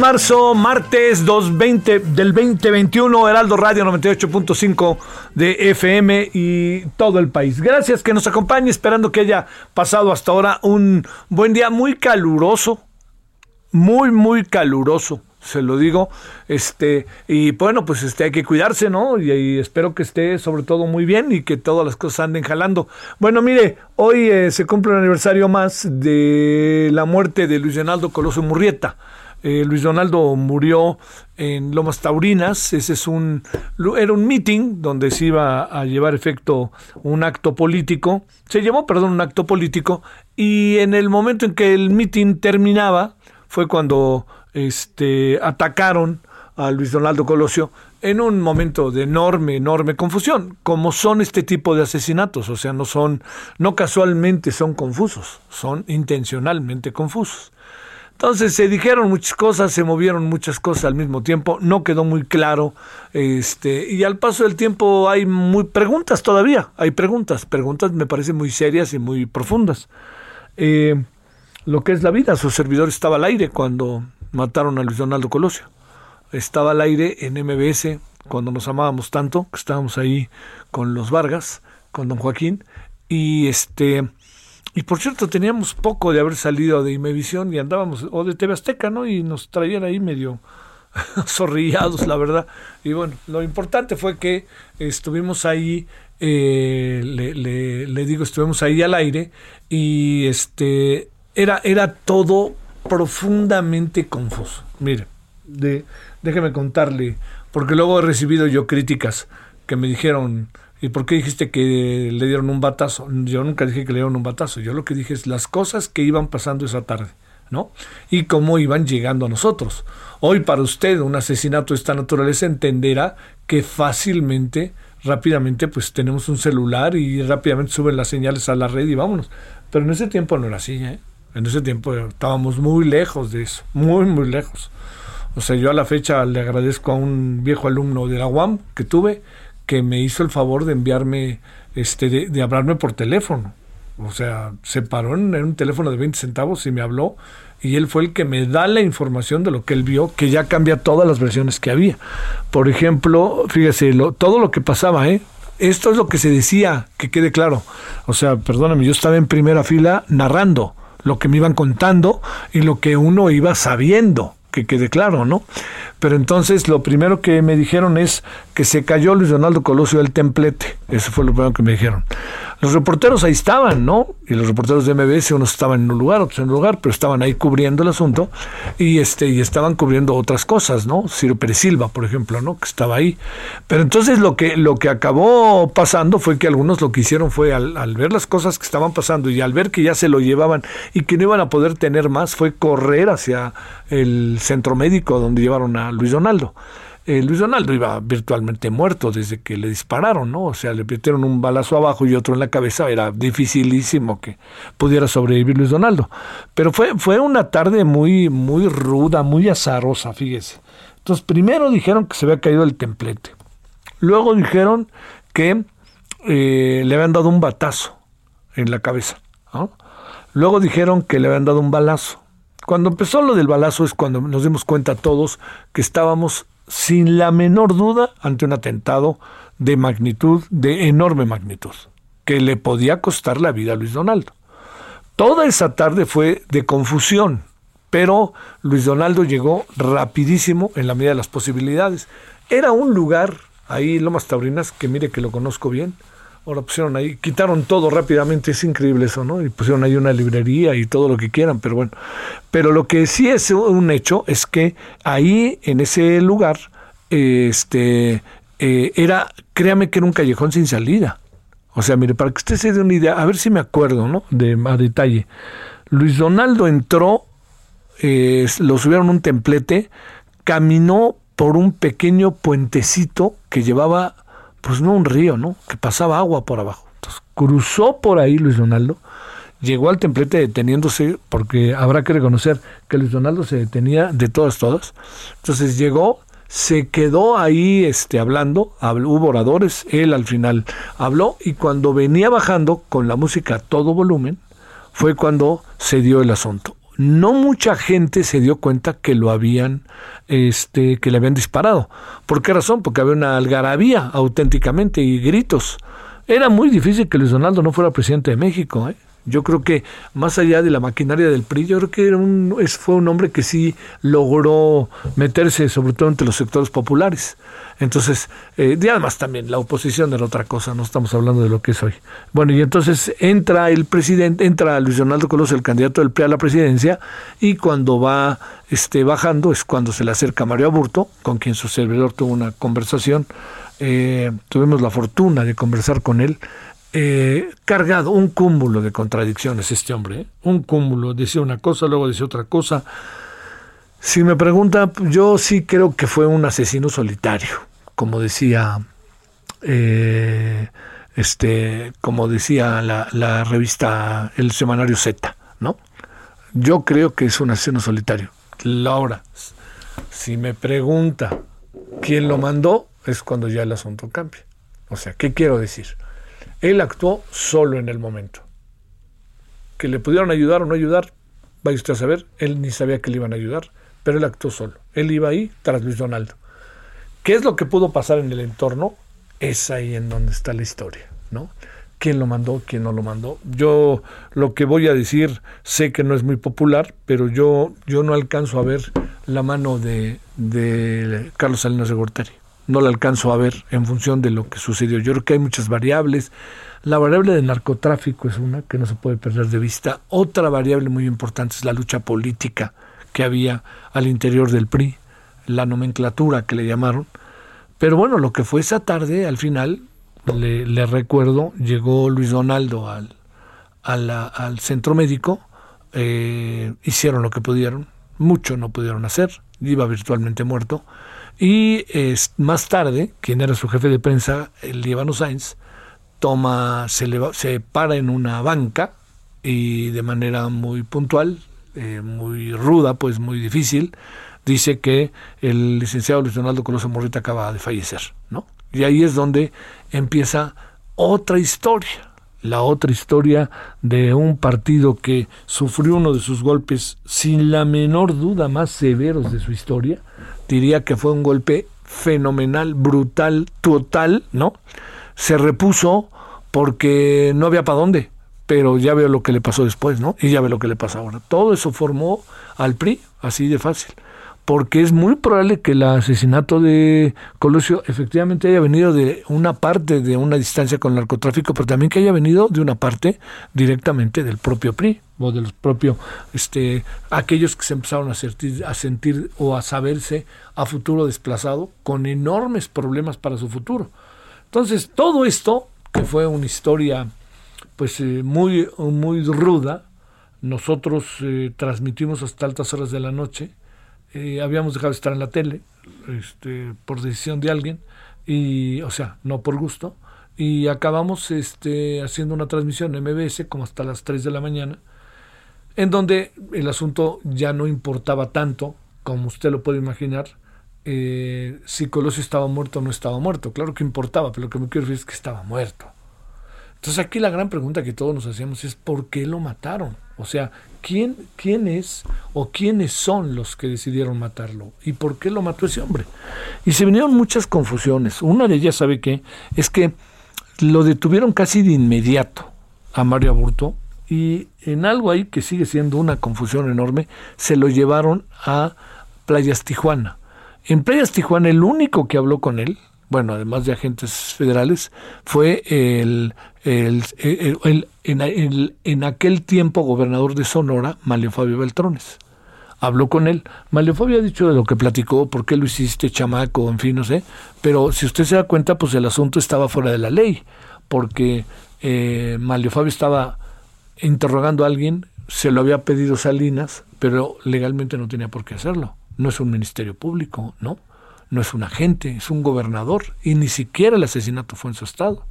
Marzo, martes 220 del 2021, Heraldo Radio 98.5 de FM y todo el país. Gracias que nos acompañe, esperando que haya pasado hasta ahora un buen día muy caluroso, muy, muy caluroso se lo digo. Este, y bueno, pues este hay que cuidarse, ¿no? Y, espero que esté sobre todo muy bien y que todas las cosas anden jalando. Bueno, mire, hoy eh, se cumple un aniversario más de la muerte de Luis Donaldo Coloso Murrieta. Eh, Luis Donaldo murió en Lomas Taurinas. Ese es un era un meeting donde se iba a llevar efecto un acto político. Se llevó, perdón, un acto político y en el momento en que el meeting terminaba fue cuando este atacaron a Luis Donaldo Colosio en un momento de enorme, enorme confusión, como son este tipo de asesinatos, o sea, no son, no casualmente son confusos, son intencionalmente confusos. Entonces se dijeron muchas cosas, se movieron muchas cosas al mismo tiempo, no quedó muy claro, este, y al paso del tiempo hay muy preguntas todavía, hay preguntas, preguntas me parecen muy serias y muy profundas. Eh, lo que es la vida, su servidor estaba al aire cuando mataron a Luis Donaldo Colosio, estaba al aire en MBS cuando nos amábamos tanto, que estábamos ahí con los Vargas, con don Joaquín, y este y por cierto, teníamos poco de haber salido de Imevisión y andábamos, o de TV Azteca, ¿no? Y nos traían ahí medio zorrillados, la verdad. Y bueno, lo importante fue que estuvimos ahí, eh, le, le, digo, estuvimos ahí al aire y este era, era todo profundamente confuso. Mire, de, déjeme contarle, porque luego he recibido yo críticas que me dijeron, ¿Y por qué dijiste que le dieron un batazo? Yo nunca dije que le dieron un batazo. Yo lo que dije es las cosas que iban pasando esa tarde, ¿no? Y cómo iban llegando a nosotros. Hoy para usted un asesinato de esta naturaleza entenderá que fácilmente, rápidamente, pues tenemos un celular y rápidamente suben las señales a la red y vámonos. Pero en ese tiempo no era así, ¿eh? En ese tiempo estábamos muy lejos de eso, muy, muy lejos. O sea, yo a la fecha le agradezco a un viejo alumno de la UAM que tuve, que me hizo el favor de enviarme, este, de, hablarme por teléfono. O sea, se paró en, un teléfono de 20 centavos y me habló y él fue el que me da la información de lo que él vio, que ya cambia todas las versiones que había. Por ejemplo, fíjese, lo, todo lo que pasaba, ¿eh? Esto es lo que se decía, que quede claro. O sea, perdóname, yo estaba en primera fila narrando lo que me iban contando y lo que uno iba sabiendo, que quede claro, ¿no? Pero entonces lo primero que me dijeron es que se cayó Luis Donaldo Colosio del templete. Eso fue lo primero que me dijeron. Los reporteros ahí estaban, ¿no? Y los reporteros de MBS, unos estaban en un lugar, otros en un lugar, pero estaban ahí cubriendo el asunto y este y estaban cubriendo otras cosas, ¿no? Ciro Pérez Silva, por ejemplo, ¿no? Que estaba ahí. Pero entonces lo que lo que acabó pasando fue que algunos lo que hicieron fue al, al ver las cosas que estaban pasando y al ver que ya se lo llevaban y que no iban a poder tener más, fue correr hacia el centro médico donde llevaron a Luis Donaldo. eh, Luis Donaldo iba virtualmente muerto desde que le dispararon, ¿no? O sea, le metieron un balazo abajo y otro en la cabeza, era dificilísimo que pudiera sobrevivir Luis Donaldo. Pero fue, fue una tarde muy, muy ruda, muy azarosa, fíjese. Entonces, primero dijeron que se había caído el templete. Luego dijeron que eh, le habían dado un batazo en la cabeza. Luego dijeron que le habían dado un balazo. Cuando empezó lo del balazo es cuando nos dimos cuenta todos que estábamos sin la menor duda ante un atentado de magnitud, de enorme magnitud, que le podía costar la vida a Luis Donaldo. Toda esa tarde fue de confusión, pero Luis Donaldo llegó rapidísimo en la medida de las posibilidades. Era un lugar, ahí Lomas Taurinas, que mire que lo conozco bien, Ahora pusieron ahí, quitaron todo rápidamente, es increíble eso, ¿no? Y pusieron ahí una librería y todo lo que quieran, pero bueno. Pero lo que sí es un hecho es que ahí, en ese lugar, este, eh, era, créame que era un callejón sin salida. O sea, mire, para que usted se dé una idea, a ver si me acuerdo, ¿no? De, a detalle. Luis Donaldo entró, eh, lo subieron un templete, caminó por un pequeño puentecito que llevaba pues no un río, ¿no? Que pasaba agua por abajo. Entonces, cruzó por ahí Luis Donaldo, llegó al templete deteniéndose, porque habrá que reconocer que Luis Donaldo se detenía de todas, todas. Entonces llegó, se quedó ahí este, hablando, hubo oradores, él al final habló, y cuando venía bajando con la música a todo volumen, fue cuando se dio el asunto no mucha gente se dio cuenta que lo habían, este, que le habían disparado. ¿Por qué razón? Porque había una algarabía auténticamente y gritos. Era muy difícil que Luis Donaldo no fuera presidente de México. ¿eh? Yo creo que más allá de la maquinaria del PRI, yo creo que era un, fue un hombre que sí logró meterse sobre todo entre los sectores populares. Entonces, eh, además también la oposición era otra cosa, no estamos hablando de lo que es hoy. Bueno, y entonces entra el presidente, entra Luis Donaldo Colosio, el candidato del PRI a la presidencia, y cuando va este, bajando es cuando se le acerca Mario Aburto, con quien su servidor tuvo una conversación. Eh, tuvimos la fortuna de conversar con él eh, cargado, un cúmulo de contradicciones este hombre, ¿eh? un cúmulo, decía una cosa, luego decía otra cosa. Si me pregunta, yo sí creo que fue un asesino solitario, como decía, eh, este, como decía la, la, revista, el semanario Z, ¿no? Yo creo que es un asesino solitario. Ahora, si me pregunta quién lo mandó, es cuando ya el asunto cambia. O sea, ¿qué quiero decir? Él actuó solo en el momento. Que le pudieron ayudar o no ayudar, vaya usted a saber, él ni sabía que le iban a ayudar, pero él actuó solo. Él iba ahí tras Luis Donaldo. ¿Qué es lo que pudo pasar en el entorno? Es ahí en donde está la historia, ¿no? quién lo mandó, quién no lo mandó. Yo lo que voy a decir sé que no es muy popular, pero yo, yo no alcanzo a ver la mano de, de Carlos Salinas de Gortari no la alcanzo a ver en función de lo que sucedió. Yo creo que hay muchas variables. La variable del narcotráfico es una que no se puede perder de vista. Otra variable muy importante es la lucha política que había al interior del PRI, la nomenclatura que le llamaron. Pero bueno, lo que fue esa tarde, al final, le, recuerdo, llegó Luis Donaldo al, al centro médico, eh, hicieron lo que pudieron, mucho no pudieron hacer, iba virtualmente muerto, y más tarde, quien era su jefe de prensa, el Líbano Sainz, toma, se, se para en una banca y de manera muy puntual, eh, muy ruda, pues muy difícil, dice que el licenciado Luis Donaldo Coloso Morrita acaba de fallecer, ¿no? Y ahí es donde empieza otra historia, la otra historia de un partido que sufrió uno de sus golpes sin la menor duda más severos de su historia, diría que fue un golpe fenomenal, brutal, total, ¿no? Se repuso porque no había para dónde, pero ya veo lo que le pasó después, ¿no? Y ya ve lo que le pasa ahora. Todo eso formó al PRI, así de fácil porque es muy probable que el asesinato de Colosio efectivamente haya venido de una parte de una distancia con el narcotráfico, pero también que haya venido de una parte directamente del propio PRI o de los propios, este, aquellos que se empezaron a sentir, a sentir o a saberse a futuro desplazado con enormes problemas para su futuro. Entonces, todo esto, que fue una historia pues eh, muy, muy ruda, nosotros eh, transmitimos hasta altas horas de la noche, eh, habíamos dejado de estar en la tele este, por decisión de alguien, y, o sea, no por gusto, y acabamos este, haciendo una transmisión MBS como hasta las 3 de la mañana, en donde el asunto ya no importaba tanto, como usted lo puede imaginar, eh, si Colosio estaba muerto o no estaba muerto. Claro que importaba, pero lo que me quiero decir es que estaba muerto. Entonces aquí la gran pregunta que todos nos hacíamos es ¿por qué lo mataron? O sea, ¿quién, quién es o quiénes son los que decidieron matarlo? ¿Y por qué lo mató ese hombre? Y se vinieron muchas confusiones. Una de ellas, ¿sabe qué? Es que lo detuvieron casi de inmediato a Mario Aburto y en algo ahí que sigue siendo una confusión enorme, se lo llevaron a Playas Tijuana. En Playas Tijuana el único que habló con él, bueno, además de agentes federales, fue el, el, en, aquel tiempo gobernador de Sonora, Malio Fabio Beltrones. Habló con él. Malio Fabio ha dicho de lo que platicó, por qué lo hiciste, chamaco, en fin, no sé. Pero si usted se da cuenta, pues el asunto estaba fuera de la ley, porque eh, Malio Fabio estaba interrogando a alguien, se lo había pedido Salinas, pero legalmente no tenía por qué hacerlo. No es un ministerio público, ¿no? No es un agente, es un gobernador y ni siquiera el asesinato fue en su estado.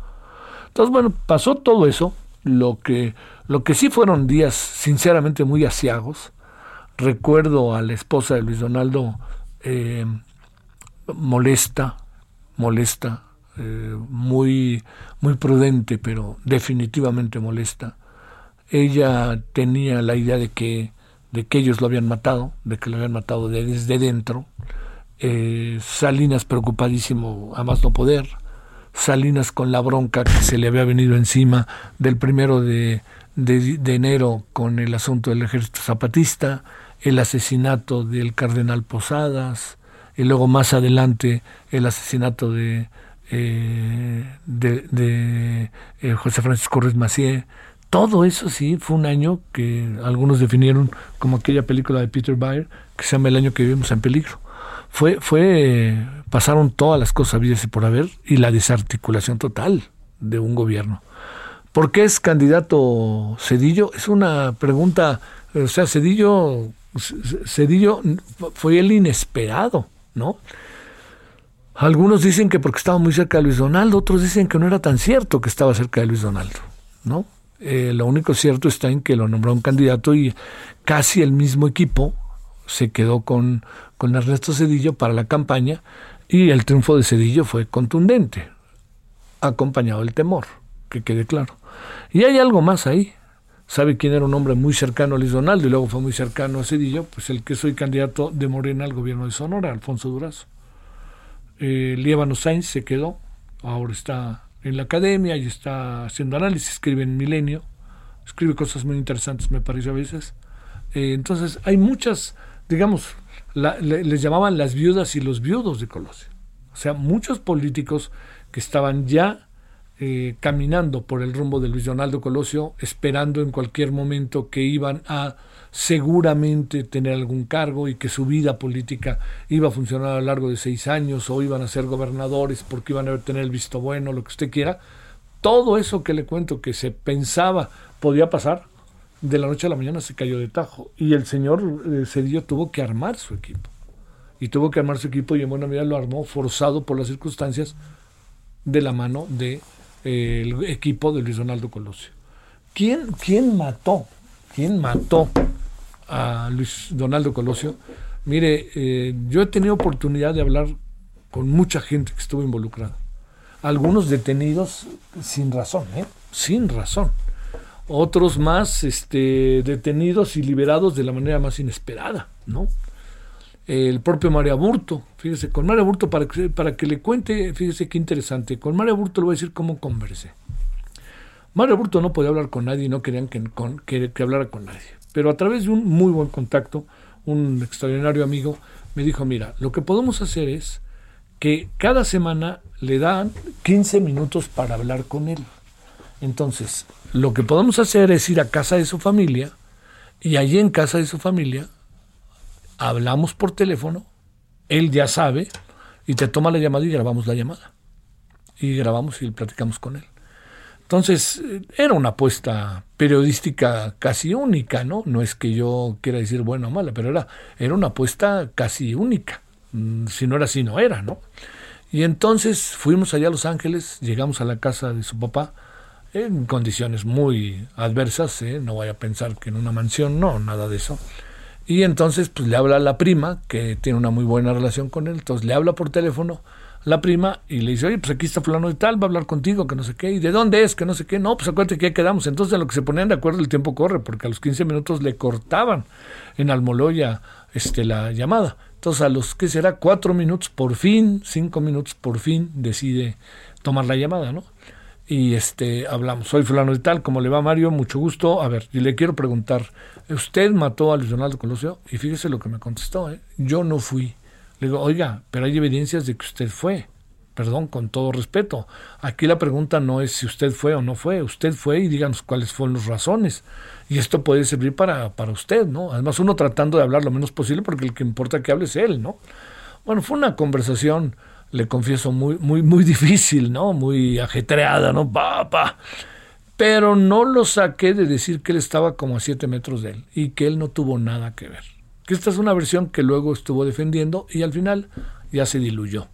Entonces, bueno, pasó todo eso, lo que, lo que sí fueron días sinceramente muy asiagos. Recuerdo a la esposa de Luis Donaldo eh, molesta, molesta, eh, muy, muy prudente, pero definitivamente molesta. Ella tenía la idea de que, de que ellos lo habían matado, de que lo habían matado desde dentro. Eh, Salinas preocupadísimo a más no poder. Salinas con la bronca que se le había venido encima del primero de, de, enero con el asunto del ejército zapatista, el asesinato del cardenal Posadas, y luego más adelante el asesinato de, eh, de, eh, José Francisco Ruiz Macié, todo eso sí fue un año que algunos definieron como aquella película de Peter Bayer que se llama El año que vivimos en peligro. Fue, fue, pasaron todas las cosas vidas y por haber y la desarticulación total de un gobierno. ¿Por qué es candidato Cedillo? Es una pregunta, o sea, Cedillo, Cedillo fue el inesperado, ¿no? Algunos dicen que porque estaba muy cerca de Luis Donaldo, otros dicen que no era tan cierto que estaba cerca de Luis Donaldo, ¿no? Eh, lo único cierto está en que lo nombró un candidato y casi el mismo equipo se quedó con, con Ernesto Cedillo para la campaña y el triunfo de Cedillo fue contundente, acompañado del temor, que quede claro. Y hay algo más ahí. ¿Sabe quién era un hombre muy cercano a Luis Donaldo y luego fue muy cercano a Cedillo? Pues el que soy candidato de Morena al gobierno de Sonora, Alfonso Durazo. Eh, Sainz se quedó, ahora está en la academia y está haciendo análisis, escribe en Milenio, escribe cosas muy interesantes, me parece a veces. Eh, entonces, hay muchas, digamos, les llamaban las viudas y los viudos de Colosio. O sea, muchos políticos que estaban ya eh, caminando por el rumbo de Luis Donaldo Colosio, esperando en cualquier momento que iban a seguramente tener algún cargo y que su vida política iba a funcionar a lo largo de seis años o iban a ser gobernadores porque iban a tener el visto bueno, lo que usted quiera. Todo eso que le cuento que se pensaba podía pasar, de la noche a la mañana se cayó de tajo y el señor eh, Cedillo tuvo que armar su equipo. Y tuvo que armar su equipo y en buena medida lo armó forzado por las circunstancias de la mano del de, el equipo de Luis Donaldo Colosio. ¿Quién, ¿Quién mató? ¿Quién mató a Luis Donaldo Colosio? Mire, eh, yo he tenido oportunidad de hablar con mucha gente que estuvo involucrada. Algunos detenidos sin razón, ¿eh? Sin razón otros más este, detenidos y liberados de la manera más inesperada, ¿no? El propio Mario Aburto, fíjese, con Mario Aburto, para que, para que le cuente, fíjese qué interesante, con Mario Aburto le voy a decir cómo conversé. Mario Aburto no podía hablar con nadie y no querían que, que, que hablara con nadie, pero a través de un muy buen contacto, un extraordinario amigo, me dijo, mira, lo que podemos hacer es que cada semana le dan 15 minutos para hablar con él. Entonces, lo que podemos hacer es ir a casa de su familia y allí en casa de su familia hablamos por teléfono, él ya sabe y te toma la llamada y grabamos la llamada. Y grabamos y platicamos con él. Entonces, eh, era una apuesta periodística casi única, ¿no? No es que yo quiera decir buena o mala, pero era, era una apuesta casi única. Mm, si no era así, no era, ¿no? Y entonces fuimos allá a Los Ángeles, llegamos a la casa de su papá, en condiciones muy adversas, ¿eh? no vaya a pensar que en una mansión, no, nada de eso. Y entonces pues le habla a la prima, que tiene una muy buena relación con él, entonces le habla por teléfono la prima y le dice, oye, pues aquí está fulano y tal, va a hablar contigo, que no sé qué, y de dónde es, que no sé qué, no, pues acuérdate que ya quedamos. Entonces a lo que se ponían de acuerdo el tiempo corre, porque a los 15 minutos le cortaban en Almoloya este, la llamada. Entonces a los, ¿qué será? Cuatro minutos por fin, cinco minutos por fin decide tomar la llamada, ¿no? y este hablamos. Soy fulano y tal, como le va Mario, mucho gusto. A ver, y le quiero preguntar, ¿usted mató a Luis Donaldo Colosio? Y fíjese lo que me contestó, ¿eh? yo no fui. Le digo, oiga, pero hay evidencias de que usted fue. Perdón, con todo respeto. Aquí la pregunta no es si usted fue o no fue. Usted fue y díganos cuáles fueron las razones. Y esto puede servir para, para usted, ¿no? Además, uno tratando de hablar lo menos posible porque el que importa que hable es él, ¿no? Bueno, fue una conversación le confieso, muy, muy, muy difícil, ¿no? Muy ajetreada, ¿no? Papá. Pero no lo saqué de decir que él estaba como a siete metros de él y que él no tuvo nada que ver. Que esta es una versión que luego estuvo defendiendo y al final ya se diluyó.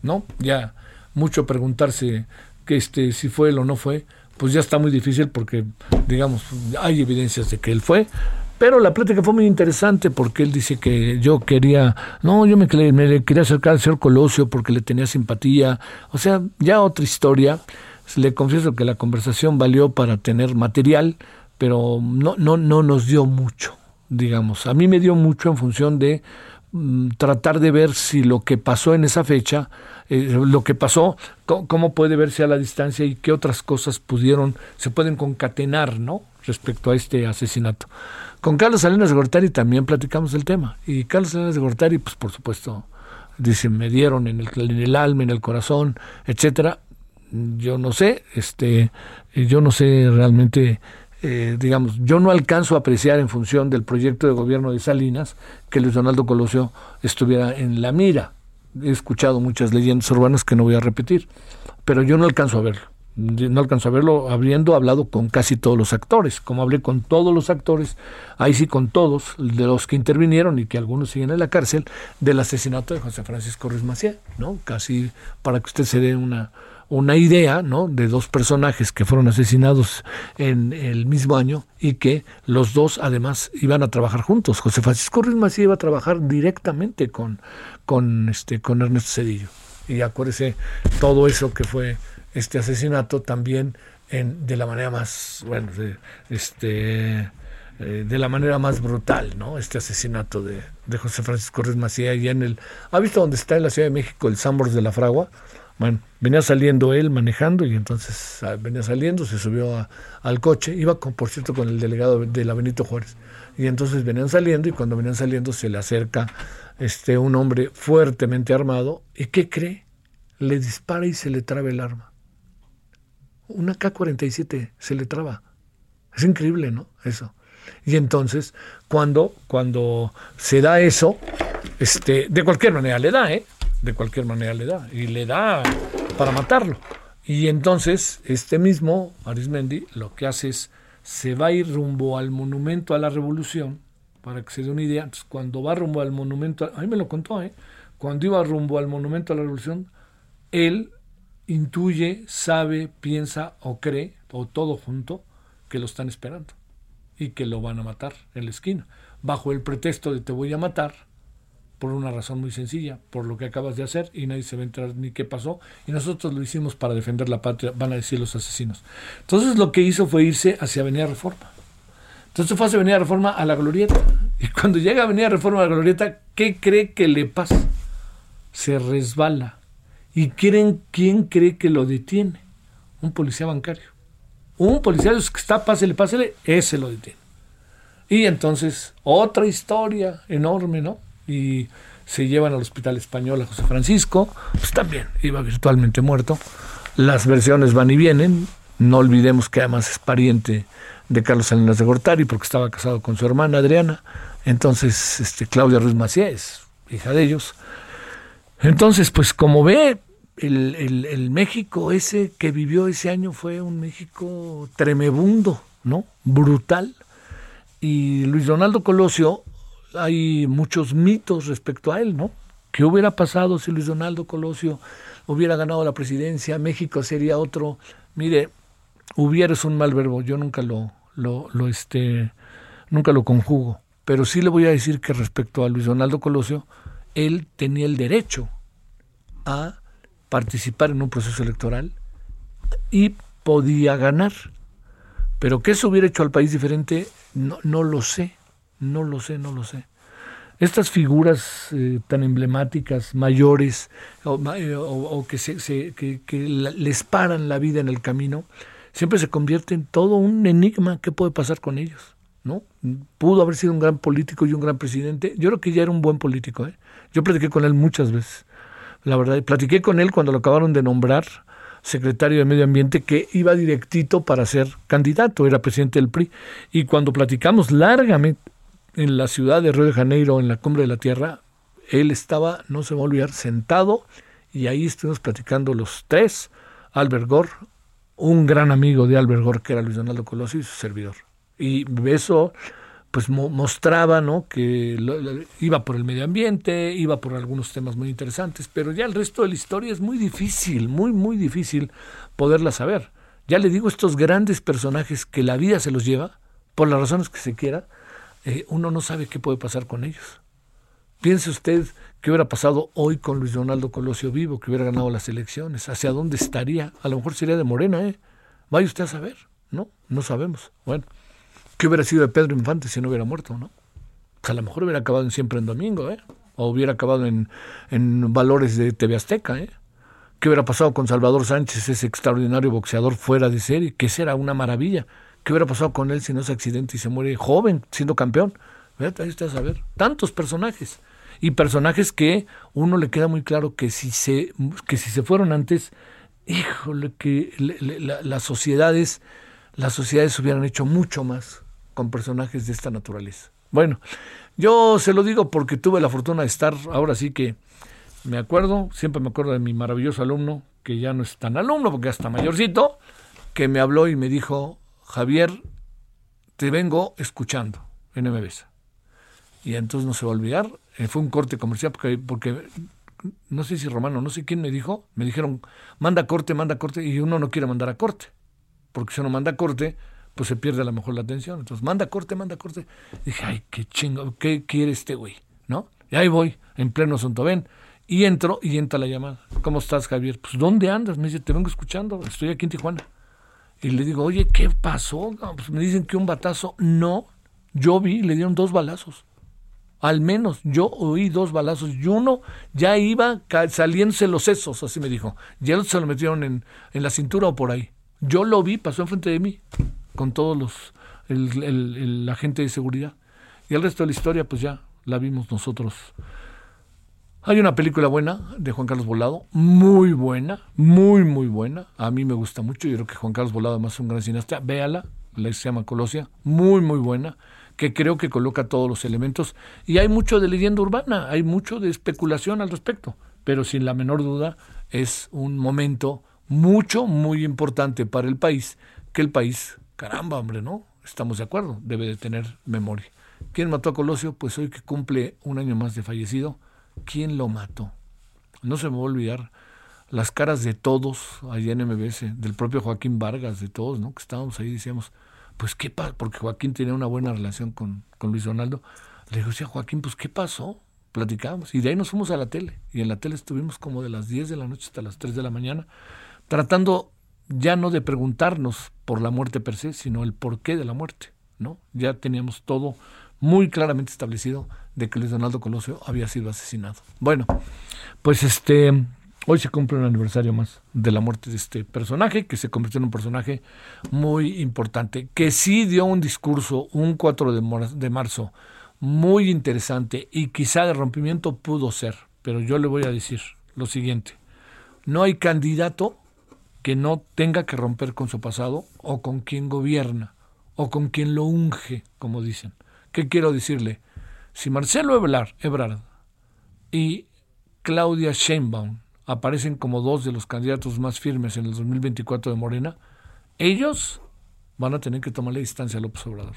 ¿No? Ya mucho preguntarse que este, si fue él o no fue, pues ya está muy difícil porque, digamos, hay evidencias de que él fue, pero la plática fue muy interesante porque él dice que yo quería, no, yo me, me quería acercar al señor Colosio porque le tenía simpatía. O sea, ya otra historia. Le confieso que la conversación valió para tener material, pero no, no, no nos dio mucho, digamos. A mí me dio mucho en función de mm, tratar de ver si lo que pasó en esa fecha, eh, lo que pasó, cómo puede verse a la distancia y qué otras cosas pudieron, se pueden concatenar, ¿no? Respecto a este asesinato. Con Carlos Salinas de Gortari también platicamos el tema. Y Carlos Salinas de Gortari, pues por supuesto, dice, me dieron en el, en el alma, en el corazón, etcétera. Yo no sé, este, yo no sé realmente, eh, digamos, yo no alcanzo a apreciar en función del proyecto de gobierno de Salinas que Luis Donaldo Colosio estuviera en la mira. He escuchado muchas leyendas urbanas que no voy a repetir, pero yo no alcanzo a verlo no alcanzo a verlo, habiendo hablado con casi todos los actores. Como hablé con todos los actores, ahí sí con todos, de los que intervinieron y que algunos siguen en la cárcel, del asesinato de José Francisco Ruiz Macié, ¿no? Casi para que usted se dé una, una idea, ¿no? De dos personajes que fueron asesinados en el mismo año y que los dos además iban a trabajar juntos. José Francisco Macié iba a trabajar directamente con, con, este, con Ernesto Cedillo. Y acuérdese todo eso que fue este asesinato también en, de la manera más, bueno, de, este, eh, de la manera más brutal, ¿no? Este asesinato de, de José Francisco Ruiz Macía y en el, ¿ha visto dónde está en la Ciudad de México el Sambors de la Fragua? Bueno, venía saliendo él manejando y entonces ah, venía saliendo, se subió al coche, iba con, por cierto con el delegado de la Benito Juárez. Y entonces venían saliendo y cuando venían saliendo se le acerca este un hombre fuertemente armado y ¿qué cree? Le dispara y se le traba el arma una K-47 se le traba. Es increíble, ¿no? Eso. Y entonces, cuando, cuando se da eso, este, de cualquier manera le da, ¿eh? De cualquier manera le da. Y le da para matarlo. Y entonces, este mismo Arismendi lo que hace es, se va a ir rumbo al monumento a la revolución, para que se dé una idea. Cuando va rumbo al monumento, a mí me lo contó, ¿eh? Cuando iba rumbo al monumento a la revolución, él intuye, sabe, piensa o cree, o todo junto, que lo están esperando y que lo van a matar en la esquina, bajo el pretexto de te voy a matar, por una razón muy sencilla, por lo que acabas de hacer y nadie se va a enterar ni qué pasó, y nosotros lo hicimos para defender la patria, van a decir los asesinos. Entonces lo que hizo fue irse hacia Avenida Reforma. Entonces fue hacia Avenida Reforma a la Glorieta. Y cuando llega a Avenida Reforma a la Glorieta, ¿qué cree que le pasa? Se resbala ¿Y quién, quién cree que lo detiene? Un policía bancario. Un policía que está, pásele, pásele, ese lo detiene. Y entonces, otra historia enorme, ¿no? Y se llevan al Hospital Español a José Francisco, pues también iba virtualmente muerto. Las versiones van y vienen. No olvidemos que además es pariente de Carlos Salinas de Gortari porque estaba casado con su hermana Adriana. Entonces, este, Claudia Ruiz Macías, hija de ellos. Entonces, pues como ve, el, México ese que vivió ese año fue un México tremebundo, ¿no? Brutal. Y Luis Donaldo Colosio, hay muchos mitos respecto a él, ¿no? ¿Qué hubiera pasado si Luis Donaldo Colosio hubiera ganado la presidencia? México sería otro. Mire, hubiera es un mal verbo, yo nunca lo, lo, lo, este, nunca lo conjugo. Pero sí le voy a decir que respecto a Luis Donaldo Colosio, él tenía el derecho a participar en un proceso electoral y podía ganar. Pero que eso hubiera hecho al país diferente, no, no lo sé, no lo sé, no lo sé. Estas figuras eh, tan emblemáticas, mayores, o, eh, que, se, que, les paran la vida en el camino, siempre se convierte en todo un enigma. ¿Qué puede pasar con ellos? ¿No? Pudo haber sido un gran político y un gran presidente. Yo creo que ya era un buen político. ¿eh? Yo platiqué con él muchas veces la verdad. Platiqué con él cuando lo acabaron de nombrar secretario de Medio Ambiente, que iba directito para ser candidato, era presidente del PRI. Y cuando platicamos largamente en la ciudad de Río de Janeiro, en la Cumbre de la Tierra, él estaba, no se va a olvidar, sentado y ahí estuvimos platicando los tres, Albert Gore, un gran amigo de Albert Gore, que era Luis Donaldo Colosio y su servidor. Y eso pues mostraba ¿no? que iba por el medio ambiente, iba por algunos temas muy interesantes, pero ya el resto de la historia es muy difícil, muy, muy difícil poderla saber. Ya le digo, estos grandes personajes que la vida se los lleva, por las razones que se quiera, eh, uno no sabe qué puede pasar con ellos. Piense usted qué hubiera pasado hoy con Luis Donaldo Colosio vivo, que hubiera ganado las elecciones, hacia dónde estaría, a lo mejor sería de Morena, ¿eh? Vaya usted a saber, ¿no? No sabemos. Bueno. ¿Qué hubiera sido de Pedro Infante si no hubiera muerto, no? Pues a lo mejor hubiera acabado en Siempre en Domingo, ¿eh? O hubiera acabado en, en Valores de TV Azteca, ¿eh? ¿Qué hubiera pasado con Salvador Sánchez, ese extraordinario boxeador fuera de serie? Que será una maravilla. ¿Qué hubiera pasado con él si no es accidente y se muere joven, siendo campeón? Ahí está a saber. Tantos personajes. Y personajes que uno le queda muy claro que si se, que si se fueron antes, híjole, que las sociedades, las sociedades hubieran hecho mucho más con personajes de esta naturaleza. Bueno, yo se lo digo porque tuve la fortuna de estar, ahora sí que me acuerdo, siempre me acuerdo de mi maravilloso alumno, que ya no es tan alumno porque ya está mayorcito, que me habló y me dijo, Javier, te vengo escuchando en MBS. Y entonces no se va a olvidar, eh, fue un corte comercial porque, porque no sé si Romano, no sé quién me dijo, me dijeron, manda corte, manda corte, y uno no quiere mandar a corte, porque si uno manda corte, pues se pierde a lo mejor la atención. Entonces, manda corte, manda corte. dije, ay, qué chingo, ¿qué quiere este güey? ¿No? Y ahí voy, en pleno ven Y entro y entra la llamada. ¿Cómo estás, Javier? Pues, ¿dónde andas? Me dice, te vengo escuchando, estoy aquí en Tijuana. Y le digo, oye, ¿qué pasó? pues me dicen que un batazo. No, yo vi, le dieron dos balazos. Al menos yo oí dos balazos y uno ya iba saliéndose los sesos, así me dijo. Ya se lo metieron en, en la cintura o por ahí. Yo lo vi, pasó enfrente de mí con todos los, el, el, la gente de seguridad. Y el resto de la historia, pues ya la vimos nosotros. Hay una película buena de Juan Carlos Volado, muy buena, muy, muy buena. A mí me gusta mucho. Yo creo que Juan Carlos Volado, además, es un gran cineasta. Véala, la se llama Colosia, muy, muy buena, que creo que coloca todos los elementos. Y hay mucho de leyenda urbana, hay mucho de especulación al respecto. Pero sin la menor duda, es un momento mucho, muy importante para el país, que el país Caramba, hombre, ¿no? Estamos de acuerdo, debe de tener memoria. ¿Quién mató a Colosio? Pues hoy que cumple un año más de fallecido, ¿quién lo mató? No se me va a olvidar las caras de todos allá en MBS, del propio Joaquín Vargas, de todos, ¿no? Que estábamos ahí y decíamos, pues qué pasa, porque Joaquín tenía una buena relación con, con Luis Donaldo. Le sí, Joaquín, pues qué pasó, platicamos. Y de ahí nos fuimos a la tele. Y en la tele estuvimos como de las 10 de la noche hasta las 3 de la mañana, tratando ya no de preguntarnos por la muerte per se, sino el porqué de la muerte, ¿no? Ya teníamos todo muy claramente establecido de que Luis Donaldo Colosio había sido asesinado. Bueno, pues este hoy se cumple un aniversario más de la muerte de este personaje, que se convirtió en un personaje muy importante, que sí dio un discurso un 4 de, marzo muy interesante y quizá de rompimiento pudo ser, pero yo le voy a decir lo siguiente, no hay candidato que no tenga que romper con su pasado o con quien gobierna o con quien lo unge, como dicen. ¿Qué quiero decirle? Si Marcelo Ebrard, y Claudia Sheinbaum aparecen como dos de los candidatos más firmes en el 2024 de Morena, ellos van a tener que tomarle distancia a López Obrador.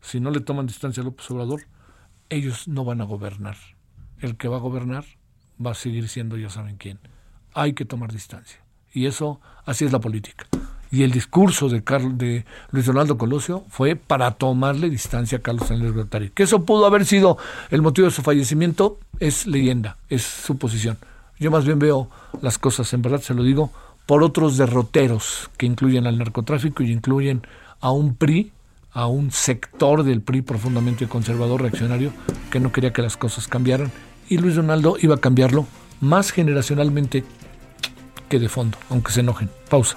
Si no le toman distancia a López Obrador, ellos no van a gobernar. El que va a gobernar va a seguir siendo ya saben quién. Hay que tomar distancia. Y eso, así es la política. Y el discurso de, Carlos, de Luis Donaldo Colosio fue para tomarle distancia a Carlos Salinas Gortari. Que eso pudo haber sido el motivo de su fallecimiento, es leyenda, es suposición. Yo más bien veo las cosas, en verdad se lo digo, por otros derroteros que incluyen al narcotráfico y incluyen a un PRI, a un sector del PRI profundamente conservador, reaccionario, que no quería que las cosas cambiaran. Y Luis Donaldo iba a cambiarlo más generacionalmente que de fondo, aunque se enojen. Pausa.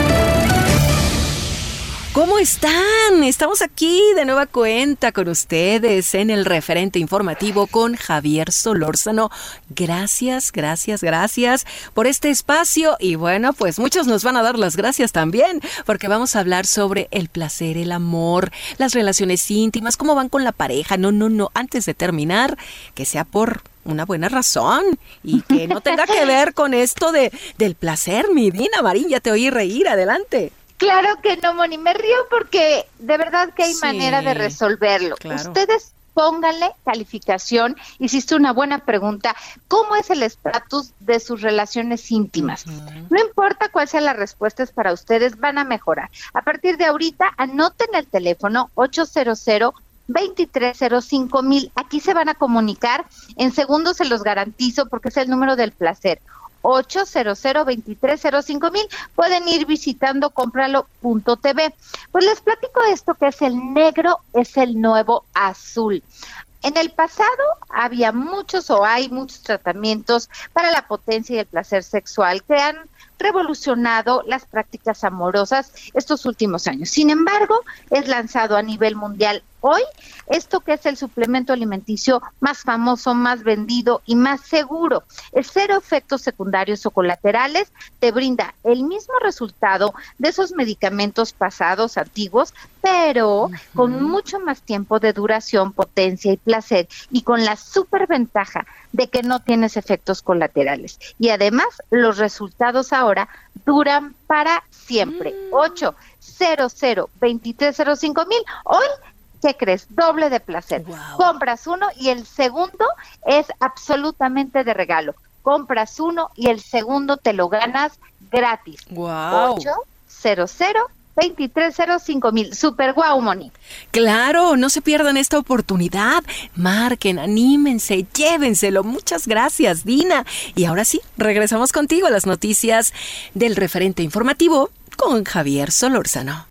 ¿Cómo están? Estamos aquí de nueva cuenta con ustedes en el referente informativo con Javier Solórzano. Gracias, gracias, gracias por este espacio y bueno, pues muchos nos van a dar las gracias también porque vamos a hablar sobre el placer, el amor, las relaciones íntimas, cómo van con la pareja. No, no, no, antes de terminar, que sea por una buena razón y que no tenga que ver con esto de del placer, mi Dina Marín, ya te oí reír, adelante. Claro que no, Moni, me río porque de verdad que hay manera de resolverlo. Ustedes pónganle calificación. Hiciste una buena pregunta. ¿Cómo es el estatus de sus relaciones íntimas? No importa cuál sea la respuesta es para ustedes, van a mejorar. A partir de ahorita, anoten el teléfono 800 2305 mil. Aquí se van a comunicar. En segundos se los garantizo porque es el número del placer. 800 2305 mil. Pueden ir visitando compralo.tv. Pues les platico esto que es el negro, es el nuevo azul. En el pasado había muchos o hay muchos tratamientos para la potencia y el placer sexual que han revolucionado las prácticas amorosas estos últimos años. Sin embargo, es lanzado a nivel mundial hoy esto que es el suplemento alimenticio más famoso, más vendido y más seguro. El cero efectos secundarios o colaterales te brinda el mismo resultado de esos medicamentos pasados, antiguos, pero con mucho más tiempo de duración, potencia y placer y con la superventaja de que no tienes efectos colaterales. Y además los resultados ahora duran para siempre. 800 2305 mil. Hoy ¿qué crees? Doble de placer. Compras uno y el segundo es absolutamente de regalo. Compras uno y el segundo te lo ganas gratis. Wow. 800 2305 mil. Super guau, Moni. Claro, no se pierdan esta oportunidad. Marquen, anímense, llévenselo. Muchas gracias, Dina. Y ahora sí, regresamos contigo a las noticias del referente informativo con Javier Solórzano.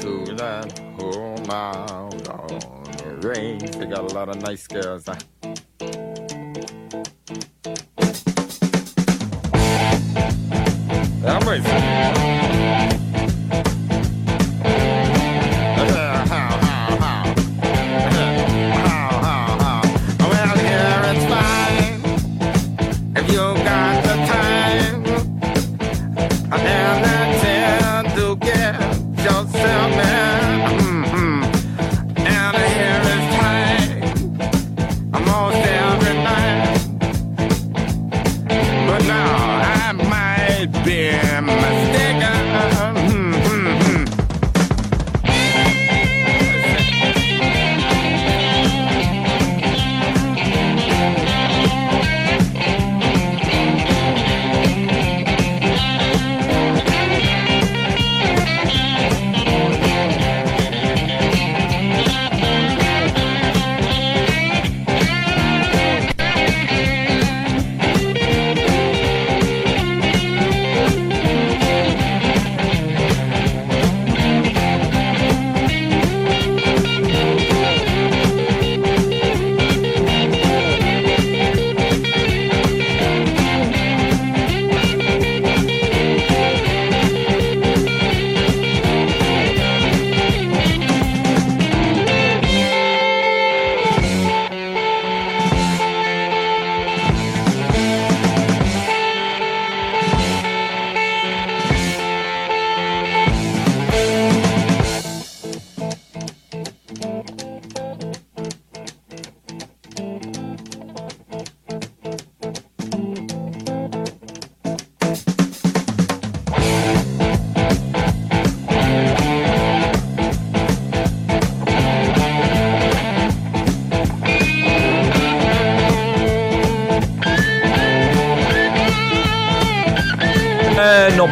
to that home out on the range. They got a lot of nice girls. Huh? I'm racing.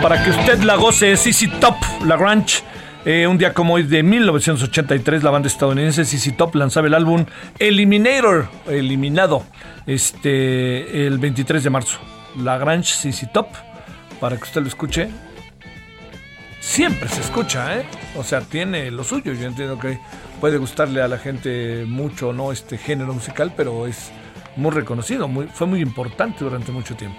Para que usted la goce, CC Top, la Ranch. Eh, un día como hoy de 1983, la banda estadounidense CC Top lanzaba el álbum Eliminator, eliminado, este, el 23 de marzo. La Grange CC Top, para que usted lo escuche. Siempre se escucha, ¿eh? O sea, tiene lo suyo. Yo entiendo que puede gustarle a la gente mucho no este género musical, pero es muy reconocido, muy, fue muy importante durante mucho tiempo.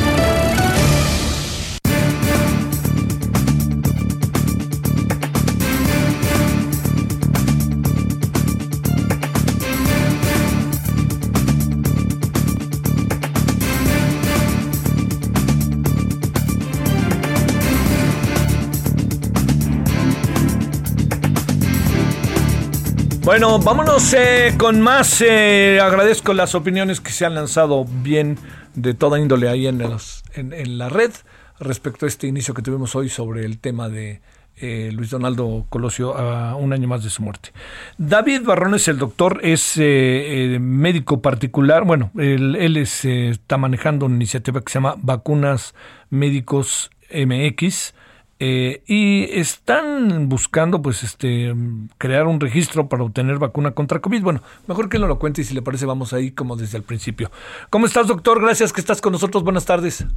Bueno, vámonos eh, con más. Eh, agradezco las opiniones que se han lanzado bien de toda índole ahí en, en, la red respecto a este inicio que tuvimos hoy sobre el tema de eh, Luis Donaldo Colosio a un año más de su muerte. David Barrones, el doctor, es médico particular. Bueno, él, él está manejando una iniciativa que se llama Vacunas Médicos MX eh, y están buscando pues este crear un registro para obtener vacuna contra COVID. Bueno, mejor que no lo cuente y si le parece vamos ahí como desde el principio. ¿Cómo estás, doctor? Gracias que estás con nosotros. Buenas tardes.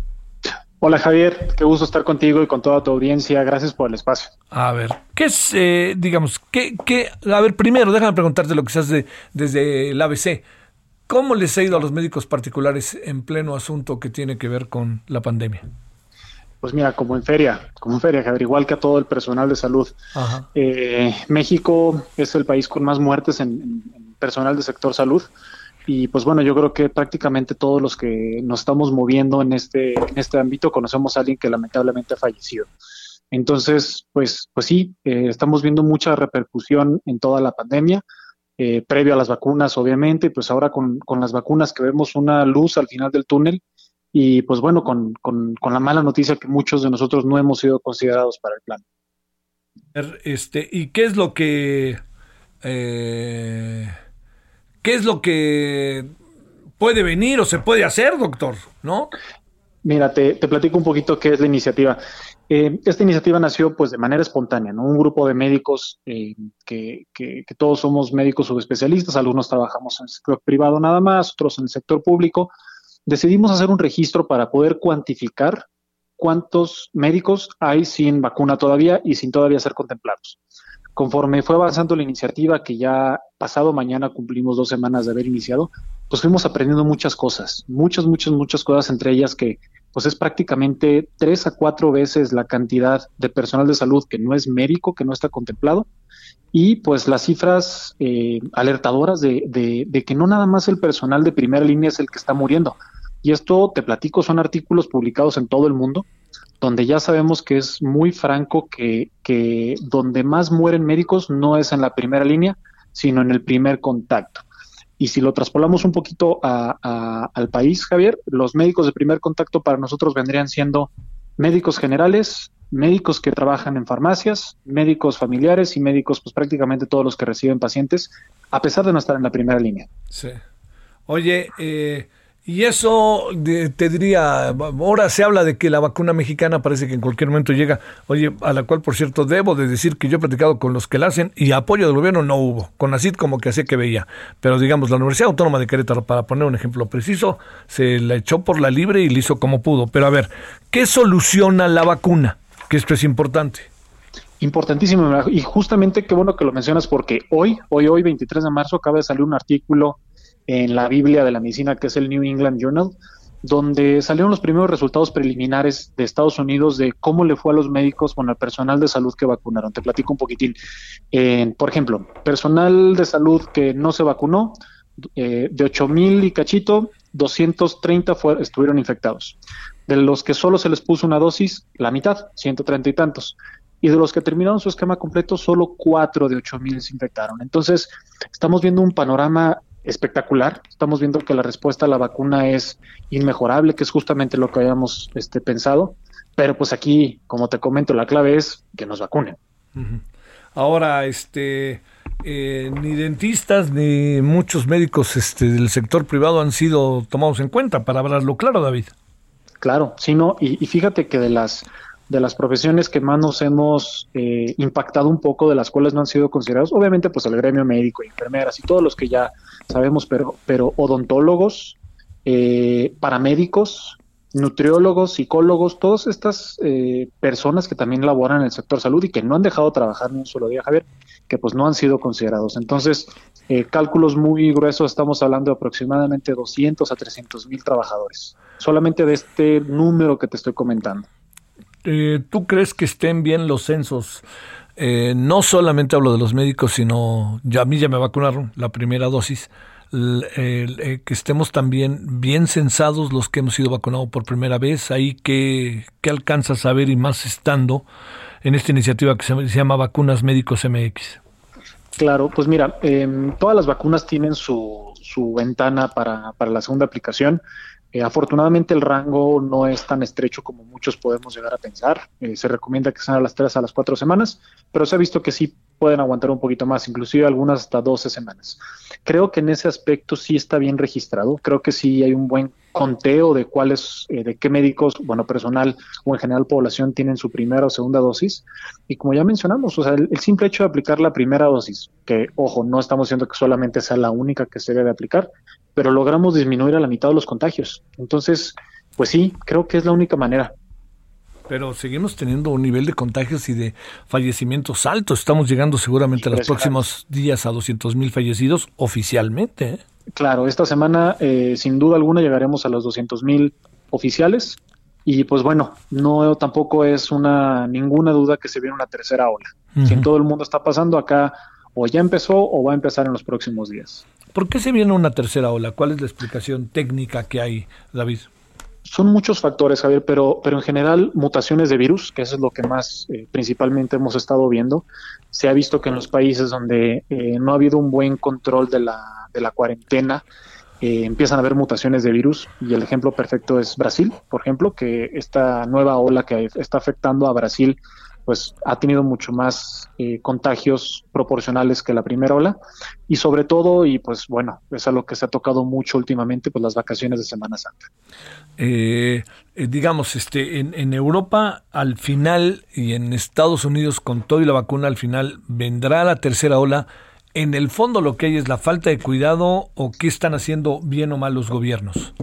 Hola Javier, qué gusto estar contigo y con toda tu audiencia. Gracias por el espacio. A ver, ¿qué es, eh, digamos, qué, qué, a ver, primero déjame preguntarte lo que se hace desde el ABC. ¿Cómo les ha ido a los médicos particulares en pleno asunto que tiene que ver con la pandemia? Pues mira, como en feria, como en feria, Javier, igual que a todo el personal de salud. Eh, México es el país con más muertes en, personal de sector salud. Y pues bueno, yo creo que prácticamente todos los que nos estamos moviendo en este, en este ámbito conocemos a alguien que lamentablemente ha fallecido. Entonces, pues, pues sí, eh, estamos viendo mucha repercusión en toda la pandemia, eh, previo a las vacunas, obviamente, pues ahora con, con las vacunas que vemos una luz al final del túnel, y pues bueno, con, con, la mala noticia que muchos de nosotros no hemos sido considerados para el plan. Este, ¿Y qué es lo que... Eh, ¿Qué es lo que puede venir o se puede hacer, doctor? ¿No? Mira, te, platico un poquito qué es la iniciativa. Eh, esta iniciativa nació pues de manera espontánea, ¿no? Un grupo de médicos eh, que, que, que, todos somos médicos subespecialistas, algunos trabajamos en el sector privado nada más, otros en el sector público, decidimos hacer un registro para poder cuantificar cuántos médicos hay sin vacuna todavía y sin todavía ser contemplados. Conforme fue avanzando la iniciativa, que ya pasado mañana cumplimos dos semanas de haber iniciado, pues fuimos aprendiendo muchas cosas, muchas, muchas, muchas cosas, entre ellas que pues es prácticamente tres a cuatro veces la cantidad de personal de salud que no es médico, que no está contemplado, y pues las cifras eh, alertadoras de, de, que no nada más el personal de primera línea es el que está muriendo, y esto, te platico, son artículos publicados en todo el mundo, donde ya sabemos que es muy franco que, que donde más mueren médicos no es en la primera línea, sino en el primer contacto. Y si lo traspolamos un poquito al país, Javier, los médicos de primer contacto para nosotros vendrían siendo médicos generales, médicos que trabajan en farmacias, médicos familiares y médicos, pues prácticamente todos los que reciben pacientes, a pesar de no estar en la primera línea. Sí. Oye, eh, y eso te diría, ahora se habla de que la vacuna mexicana parece que en cualquier momento llega, oye, a la cual por cierto debo de decir que yo he platicado con los que la hacen y apoyo del gobierno no hubo, con ACID como que hacía que veía, pero digamos la Universidad Autónoma de Querétaro, para poner un ejemplo preciso, se la echó por la libre y le hizo como pudo, pero a ver, ¿qué soluciona la vacuna? Que esto es importante. Importantísimo, y justamente qué bueno que lo mencionas porque hoy, hoy, hoy, 23 de marzo, acaba de salir un artículo en la Biblia de la medicina, que es el New England Journal, donde salieron los primeros resultados preliminares de Estados Unidos de cómo le fue a los médicos con el personal de salud que vacunaron. Te platico un poquitín. por ejemplo, personal de salud que no se vacunó, eh, de 8 mil y cachito, 230 estuvieron infectados. De los que solo se les puso una dosis, la mitad, 130 y tantos. Y de los que terminaron su esquema completo, solo 4 de 8 mil se infectaron. Entonces, estamos viendo un panorama espectacular. Estamos viendo que la respuesta a la vacuna es inmejorable, que es justamente lo que habíamos este, pensado. Pero pues aquí, como te comento, la clave es que nos vacunen. Ahora, este, eh, ni dentistas ni muchos médicos este, del sector privado han sido tomados en cuenta, para hablarlo claro, David. Claro, sí, no, y, fíjate que de las de las profesiones que más nos hemos eh, impactado un poco, de las cuales no han sido considerados, obviamente pues el gremio médico, enfermeras y todos los que ya sabemos, pero, pero odontólogos, eh, paramédicos, nutriólogos, psicólogos, todas estas eh, personas que también laboran en el sector salud y que no han dejado de trabajar ni un solo día, Javier, que pues no han sido considerados. Entonces, eh, cálculos muy gruesos, estamos hablando de aproximadamente 200 a 300 mil trabajadores, solamente de este número que te estoy comentando. Eh, ¿Tú crees que estén bien los censos? no solamente hablo de los médicos, sino ya a mí ya me vacunaron la primera dosis eh, que estemos también bien censados los que hemos sido vacunados por primera vez, ahí que, que alcanzas a ver y más estando en esta iniciativa que se, llama Vacunas Médicos MX. Claro, pues mira, em, todas las vacunas tienen su, su ventana para, para la segunda aplicación. Eh, afortunadamente el rango no es tan estrecho como muchos podemos llegar a pensar. Eh, se recomienda que sean a las 3 a las 4 semanas, pero se ha visto que sí pueden aguantar un poquito más, inclusive algunas hasta 12 semanas. Creo que en ese aspecto sí está bien registrado. Creo que sí hay un buen conteo de cuáles, eh, de qué médicos, bueno, personal o en general población tienen su primera o segunda dosis. Y como ya mencionamos, o sea, el, simple hecho de aplicar la primera dosis, que ojo, no estamos diciendo que solamente sea la única que se debe aplicar, pero logramos disminuir a la mitad de los contagios. Entonces, pues sí, creo que es la única manera. Pero seguimos teniendo un nivel de contagios y de fallecimientos altos. Estamos llegando seguramente en los próximos días a 200 mil fallecidos oficialmente. ¿eh? Claro, esta semana eh, sin duda alguna llegaremos a los 200 mil oficiales y pues bueno, no tampoco es una ninguna duda que se viene una tercera ola. Si en todo el mundo está pasando acá o ya empezó o va a empezar en los próximos días. ¿Por qué se viene una tercera ola? ¿Cuál es la explicación técnica que hay, David? Son muchos factores, Javier, pero, pero en general mutaciones de virus, que eso es lo que más eh, principalmente hemos estado viendo. Se ha visto que en los países donde eh, no ha habido un buen control de la, de la cuarentena, eh, empiezan a haber mutaciones de virus y el ejemplo perfecto es Brasil, por ejemplo, que esta nueva ola que está afectando a Brasil pues ha tenido mucho más eh, contagios proporcionales que la primera ola. Y sobre todo y pues bueno es algo que se ha tocado mucho últimamente pues las vacaciones de Semana Santa. Eh, eh, digamos este en, en, Europa al final y en Estados Unidos con todo y la vacuna al final vendrá la tercera ola en el fondo lo que hay es la falta de cuidado o qué están haciendo bien o mal los gobiernos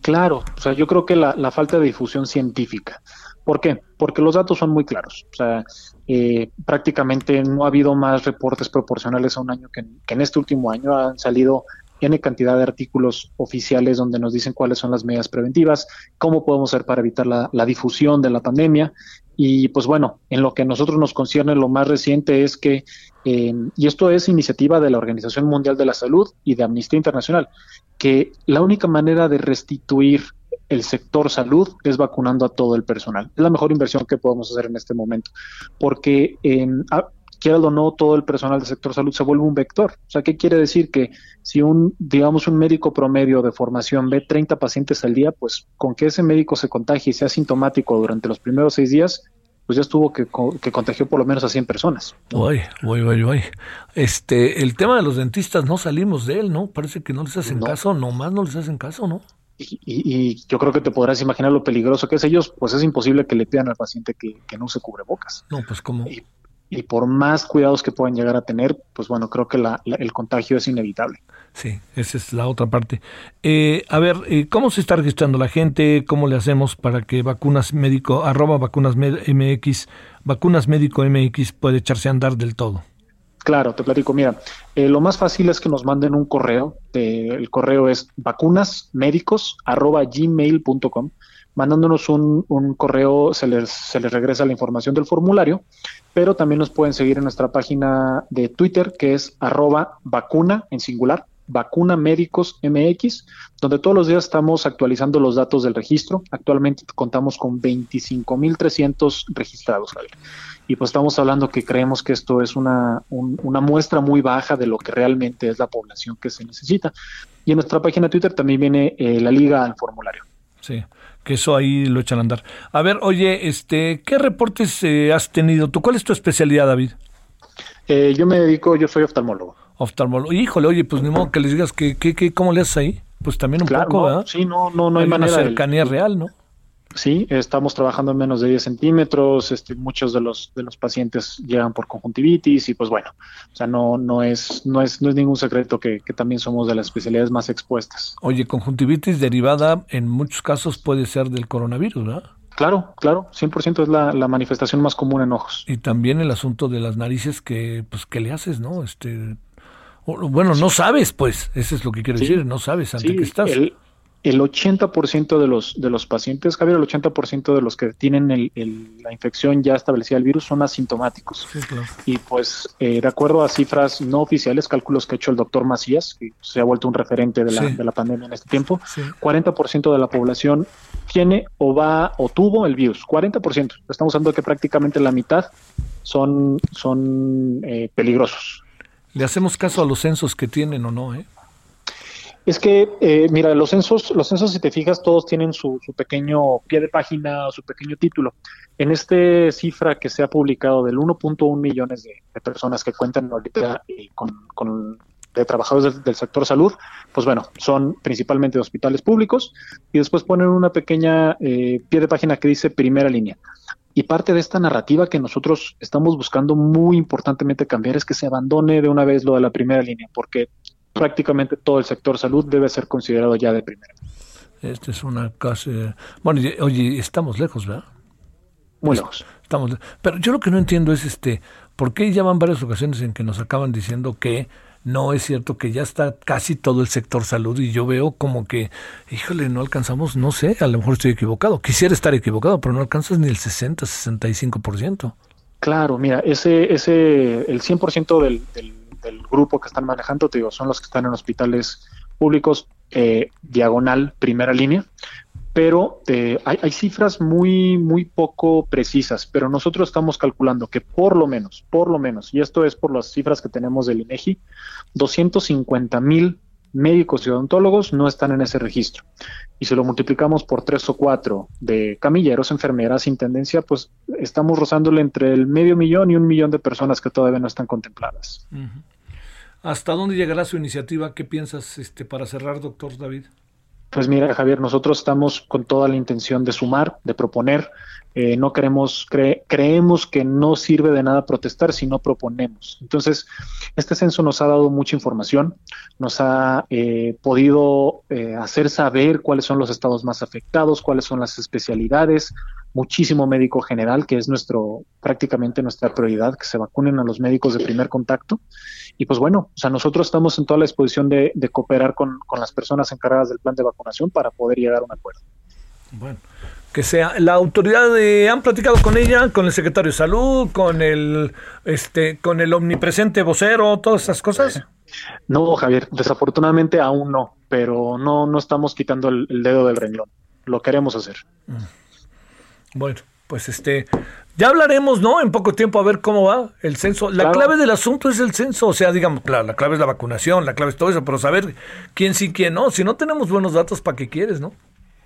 claro o sea yo creo que la, la falta de difusión científica. ¿Por qué? Porque los datos son muy claros. O sea, eh, prácticamente no ha habido más reportes proporcionales a un año que, en este último año. Han salido N cantidad de artículos oficiales donde nos dicen cuáles son las medidas preventivas, cómo podemos hacer para evitar la, difusión de la pandemia. Y pues bueno, en lo que a nosotros nos concierne, lo más reciente es que, eh, y esto es iniciativa de la Organización Mundial de la Salud y de Amnistía Internacional, que la única manera de restituir el sector salud es vacunando a todo el personal. Es la mejor inversión que podemos hacer en este momento, porque en, quiera o no, todo el personal del sector salud se vuelve un vector. O sea, ¿qué quiere decir? Que si un, digamos, un médico promedio de formación ve 30 pacientes al día, pues con que ese médico se contagie y sea sintomático durante los primeros seis días, pues ya estuvo que, que contagió por lo menos a 100 personas. Uy, uy, uy, uy. Este, el tema de los dentistas no salimos de él, ¿no? Parece que no les hacen caso, nomás no les hacen caso, ¿no? Y, yo creo que te podrás imaginar lo peligroso que es ellos, pues es imposible que le pidan al paciente que, no se cubre bocas. No, pues como... Y, por más cuidados que puedan llegar a tener, pues bueno, creo que el contagio es inevitable. Sí, esa es la otra parte. Eh, a ver, eh, ¿cómo se está registrando la gente? ¿Cómo le hacemos para que vacunas médico, arroba vacunas MX, vacunas médico MX puede echarse a andar del todo? Claro, te platico. Mira, eh, lo más fácil es que nos manden un correo. el correo es vacunasmedicos.gmail.com. Mandándonos un, un correo se les, se les regresa la información del formulario, pero también nos pueden seguir en nuestra página de Twitter que es arroba vacuna en singular Vacuna Médicos MX, donde todos los días estamos actualizando los datos del registro. Actualmente contamos con 25.300 registrados, Javier. Y pues estamos hablando que creemos que esto es una, una muestra muy baja de lo que realmente es la población que se necesita. Y en nuestra página de Twitter también viene eh, la liga al formulario. Sí, que eso ahí lo echan a andar. A ver, oye, este, ¿qué reportes eh, has tenido tú? ¿Cuál es tu especialidad, David? Eh, yo me dedico, yo soy oftalmólogo. Oftalmólogo. Híjole, oye, pues ni modo que les digas que, que, que cómo le haces ahí. Pues también un poco, ¿verdad? Sí, no, no, no hay, manera. Una cercanía real, ¿no? Sí, estamos trabajando en menos de 10 centímetros, este, muchos de los, de los pacientes llegan por conjuntivitis y pues bueno, o sea, no, no, es, no, es, no es ningún secreto que, que también somos de las especialidades más expuestas. Oye, conjuntivitis derivada en muchos casos puede ser del coronavirus, ¿verdad? Claro, claro, 100% es la, la, manifestación más común en ojos. Y también el asunto de las narices que, pues, ¿qué le haces, no? Este, bueno, no sabes, pues, eso es lo que quiero sí, decir, no sabes ante sí, qué estás. El, el 80% de los, de los pacientes, Javier, el 80% de los que tienen el, el, la infección ya establecida del virus son asintomáticos. Sí, claro. Y pues, eh, de acuerdo a cifras no oficiales, cálculos que ha hecho el doctor Macías, que se ha vuelto un referente de la, Sí. de la pandemia en este tiempo, Sí. 40% de la población tiene o va o tuvo el virus. 40%. Estamos hablando de que prácticamente la mitad son, son eh, peligrosos. Le hacemos caso a los censos que tienen o no, ¿eh? Es que, eh, mira, los censos, los censos, si te fijas, todos tienen su, pequeño pie de página, su pequeño título. En este cifra que se ha publicado del 1.1 millones de, personas que cuentan ahorita eh, con, de trabajadores del, sector salud, pues bueno, son principalmente hospitales públicos y después ponen una pequeña eh, pie de página que dice primera línea. Y parte de esta narrativa que nosotros estamos buscando muy importantemente cambiar es que se abandone de una vez lo de la primera línea, porque prácticamente todo el sector salud debe ser considerado ya de primera. Esta es una casa. Bueno, oye, estamos lejos, ¿verdad? Muy lejos. Estamos, pero yo lo que no entiendo es este, ¿por qué ya van varias ocasiones en que nos acaban diciendo que no es cierto que ya está casi todo el sector salud y yo veo como que, híjole, no alcanzamos, no sé, a lo mejor estoy equivocado, quisiera estar equivocado, pero no alcanzas ni el 60, 65%. Claro, mira, ese, ese, el 100% del, del, del grupo que están manejando, te digo, son los que están en hospitales públicos, eh, diagonal, primera línea, pero eh, hay, cifras muy, muy poco precisas, pero nosotros estamos calculando que por lo menos, por lo menos, y esto es por las cifras que tenemos del INEGI, 250 mil médicos y odontólogos no están en ese registro. Y si lo multiplicamos por tres o cuatro de camilleros, enfermeras, intendencia, pues estamos rozándole entre el medio millón y un millón de personas que todavía no están contempladas. ¿Hasta dónde llegará su iniciativa? ¿Qué piensas este, para cerrar, doctor David? Pues mira, Javier, nosotros estamos con toda la intención de sumar, de proponer. Eh, no queremos, cre creemos que no sirve de nada protestar si no proponemos. Entonces, este censo nos ha dado mucha información, nos ha eh, podido eh, hacer saber cuáles son los estados más afectados, cuáles son las especialidades, muchísimo médico general, que es nuestro, prácticamente nuestra prioridad, que se vacunen a los médicos de primer contacto. Y pues bueno, o sea, nosotros estamos en toda la disposición de, de cooperar con, con las personas encargadas del plan de vacunación para poder llegar a un acuerdo. Bueno, que sea la autoridad de, han platicado con ella, con el secretario de salud, con el este, con el omnipresente vocero, todas esas cosas. No, Javier, desafortunadamente aún no, pero no, no estamos quitando el, el dedo del renglón. Lo queremos hacer. Bueno, pues este, ya hablaremos, ¿no? En poco tiempo a ver cómo va el censo. La claro. clave del asunto es el censo, o sea, digamos, claro, la clave es la vacunación, la clave es todo eso, pero saber quién sí, quién no. Si no tenemos buenos datos, ¿para qué quieres, no?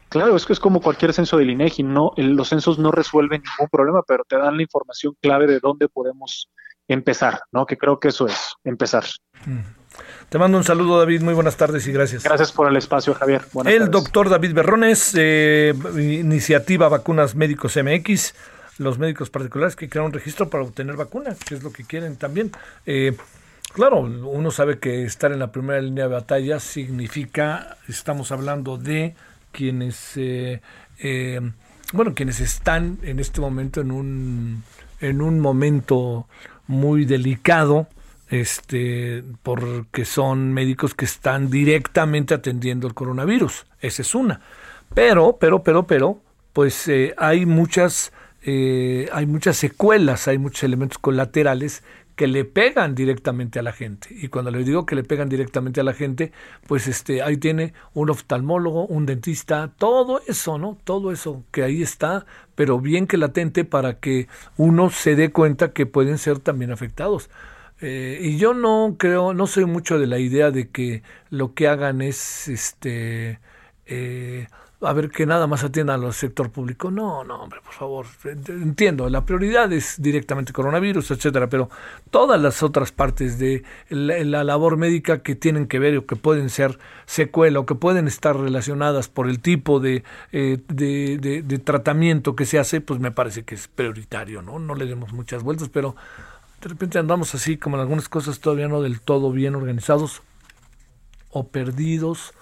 Claro, es que es como cualquier censo del INEGI, no, el, los censos no resuelven ningún problema, pero te dan la información clave de dónde podemos empezar, ¿no? Que creo que eso es, empezar. Mm. Te mando un saludo, David. Muy buenas tardes y gracias. Gracias por el espacio, Javier. Buenas el tardes. doctor David Berrones, eh, iniciativa Vacunas Médicos MX, los médicos particulares que crean un registro para obtener vacunas, que es lo que quieren también. Eh, claro, uno sabe que estar en la primera línea de batalla significa, estamos hablando de quienes, eh, bueno, quienes están en este momento en un, en un momento muy delicado este, porque son médicos que están directamente atendiendo el coronavirus. Esa es una. Pero, pero, pero, pero, pues eh, hay muchas, eh, hay muchas secuelas, hay muchos elementos colaterales que le pegan directamente a la gente. Y cuando le digo que le pegan directamente a la gente, pues este, ahí tiene un oftalmólogo, un dentista, todo eso, ¿no? Todo eso que ahí está, pero bien que latente para que uno se dé cuenta que pueden ser también afectados. Eh, y yo no creo, no soy mucho de la idea de que lo que hagan es este eh, a ver que nada más atiendan al sector público. No, no, hombre, por favor. Entiendo, la prioridad es directamente coronavirus, etcétera, pero todas las otras partes de la, labor médica que tienen que ver o que pueden ser secuela o que pueden estar relacionadas por el tipo de, eh, de, de, tratamiento que se hace, pues me parece que es prioritario, ¿no? No le demos muchas vueltas, pero de repente andamos así como en algunas cosas todavía no del todo bien organizados o perdidos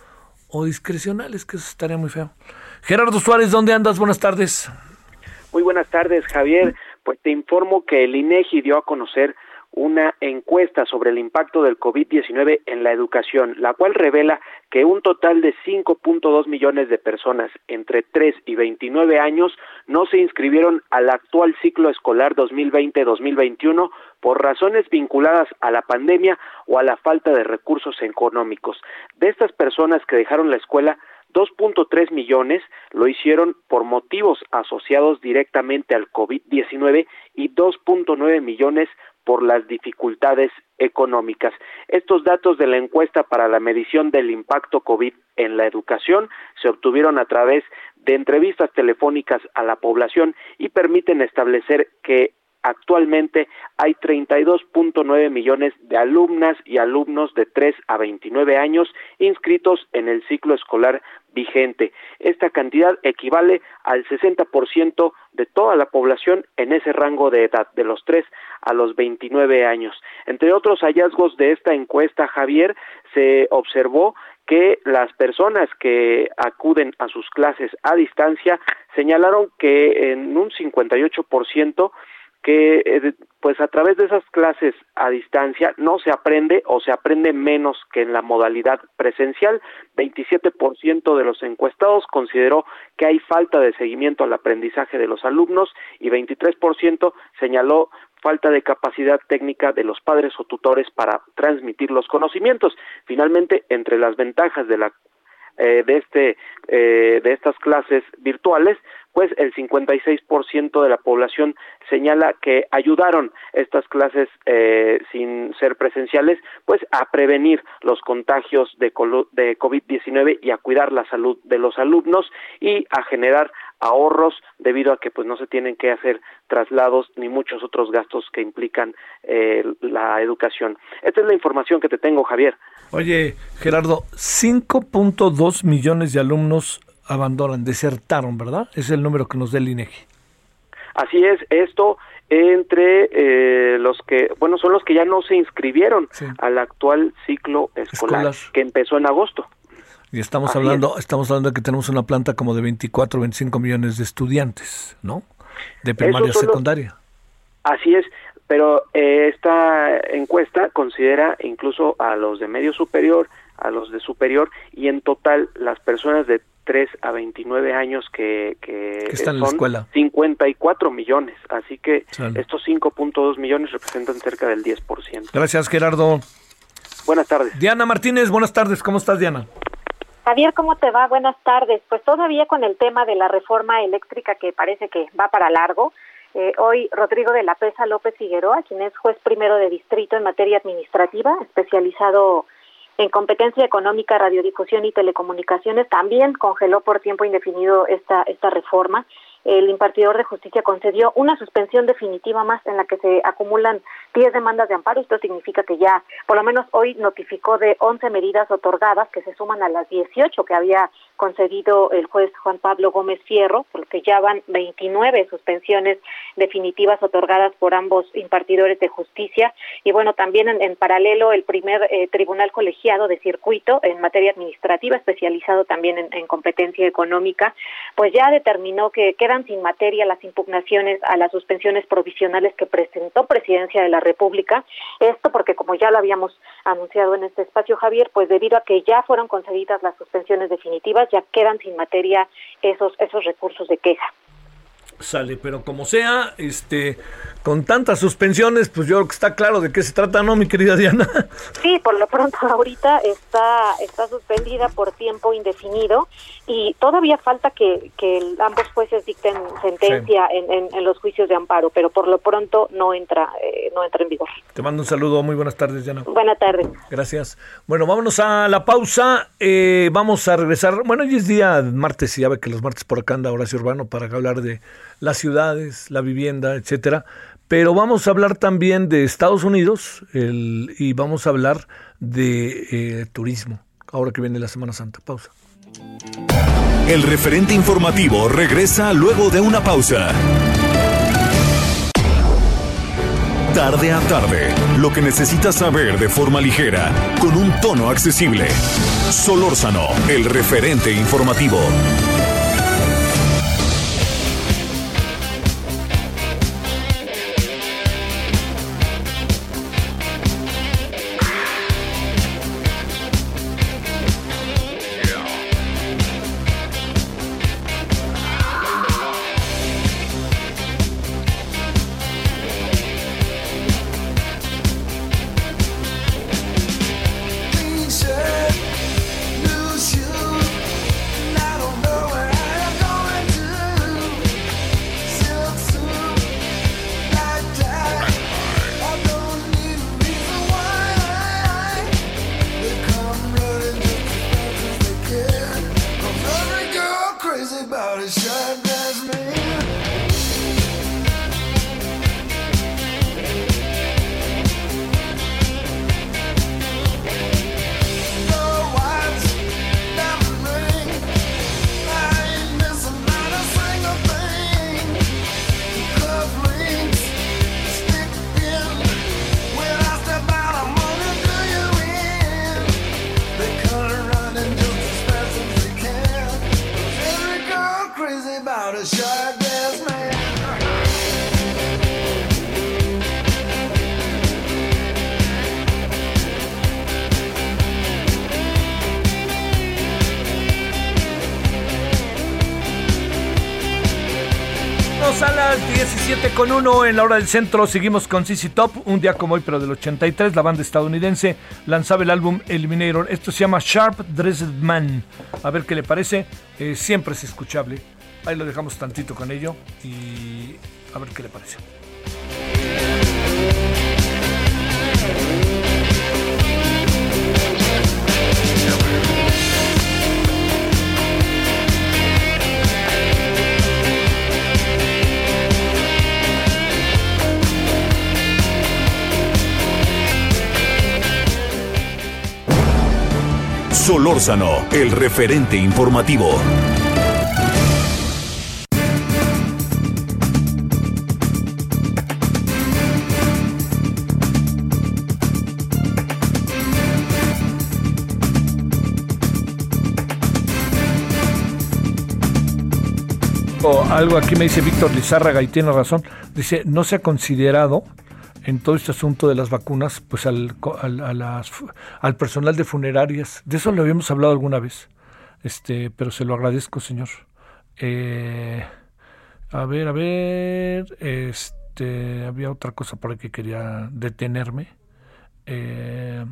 o discrecionales, que eso estaría muy feo. Gerardo Suárez, ¿dónde andas? Buenas tardes. Muy buenas tardes, Javier. Pues te informo que el INEGI dio a conocer una encuesta sobre el impacto del COVID-19 en la educación, la cual revela que un total de 5.2 millones de personas entre 3 y 29 años no se inscribieron al actual ciclo escolar 2020-2021 por razones vinculadas a la pandemia o a la falta de recursos económicos. De estas personas que dejaron la escuela, 2.3 millones lo hicieron por motivos asociados directamente al COVID-19 y 2.9 millones por las dificultades económicas. Estos datos de la encuesta para la medición del impacto COVID en la educación se obtuvieron a través de entrevistas telefónicas a la población y permiten establecer que Actualmente hay 32.9 millones de alumnas y alumnos de 3 a 29 años inscritos en el ciclo escolar vigente. Esta cantidad equivale al 60% de toda la población en ese rango de edad, de los 3 a los 29 años. Entre otros hallazgos de esta encuesta, Javier, se observó que las personas que acuden a sus clases a distancia señalaron que en un 58% que eh, pues a través de esas clases a distancia no se aprende o se aprende menos que en la modalidad presencial. 27% de los encuestados consideró que hay falta de seguimiento al aprendizaje de los alumnos y 23% señaló falta de capacidad técnica de los padres o tutores para transmitir los conocimientos. Finalmente, entre las ventajas de la eh, de este eh, de estas clases virtuales pues el 56% de la población señala que ayudaron estas clases eh, sin ser presenciales, pues a prevenir los contagios de, de COVID-19 y a cuidar la salud de los alumnos y a generar ahorros debido a que pues no se tienen que hacer traslados ni muchos otros gastos que implican eh, la educación. Esta es la información que te tengo, Javier. Oye, Gerardo, 5.2 millones de alumnos abandonan, desertaron, ¿verdad? Es el número que nos da el INEGI. Así es, esto entre eh, los que, bueno, son los que ya no se inscribieron al actual ciclo escolar, que empezó en agosto. Y estamos hablando, estamos hablando de que tenemos una planta como de 24, 25 millones de estudiantes, ¿no? De primaria a secundaria. así es, pero eh, esta encuesta considera incluso a los de medio superior, a los de superior y en total las personas de 3 a 29 años que, que, están en la escuela. 54 millones. Así que estos 5.2 millones representan cerca del 10%. Gracias, Gerardo. Buenas tardes. Diana Martínez, buenas tardes. ¿Cómo estás, Diana? Javier, ¿cómo te va? Buenas tardes. Pues todavía con el tema de la reforma eléctrica que parece que va para largo. Eh, hoy Rodrigo de la Pesa López Figueroa, quien es juez primero de distrito en materia administrativa, especializado en competencia económica, radiodifusión y telecomunicaciones, también congeló por tiempo indefinido esta, esta reforma el impartidor de justicia concedió una suspensión definitiva más en la que se acumulan 10 demandas de amparo. Esto significa que ya, por lo menos hoy, notificó de 11 medidas otorgadas que se suman a las 18 que había concedido el juez Juan Pablo Gómez Fierro, por lo que ya van 29 suspensiones definitivas otorgadas por ambos impartidores de justicia. Y bueno, también en, paralelo, el primer eh, tribunal colegiado de circuito en materia administrativa, especializado también en, en competencia económica, pues ya determinó que quedan sin materia las impugnaciones a las suspensiones provisionales que presentó Presidencia de la República. Esto porque, como ya lo habíamos anunciado en este espacio, Javier, pues debido a que ya fueron concedidas las suspensiones definitivas, ya quedan sin materia esos, esos recursos de queja. Sale, pero como sea, este, con tantas suspensiones, pues yo creo que está claro de qué se trata, ¿no, mi querida Diana? Sí, por lo pronto ahorita está, está suspendida por tiempo indefinido y todavía falta que, que ambos jueces dicten sentencia en, en, los juicios de amparo, pero por lo pronto no entra, eh, no entra en vigor. Te mando un saludo, muy buenas tardes, Diana. Buenas tardes. Gracias. Bueno, vámonos a la pausa, eh, vamos a regresar, bueno, hoy es día martes y ya ve que los martes por acá anda Horacio Urbano para hablar de las ciudades, la vivienda, etcétera. Pero vamos a hablar también de Estados Unidos y vamos a hablar de eh, turismo, ahora que viene la Semana Santa. Pausa. El referente informativo regresa luego de una pausa. Tarde a tarde, lo que necesitas saber de forma ligera, con un tono accesible. Solórzano, el referente informativo. Con uno en la hora del centro. Seguimos con CC Top, un día como hoy, pero del 83. La banda estadounidense lanzaba el álbum Eliminator. Esto se llama Sharp Dressed Man. A ver qué le parece. Eh, siempre es escuchable. Ahí lo dejamos tantito con ello y a ver qué le parece. Solórzano, el referente informativo. algo aquí me dice Víctor Lizárraga y tiene razón. Dice, no se ha considerado en todo este asunto de las vacunas, pues al, al, personal de funerarias. De eso lo habíamos hablado alguna vez, este, pero se lo agradezco, señor. Eh, a ver, a ver, este, había otra cosa por ahí que quería detenerme. Eh,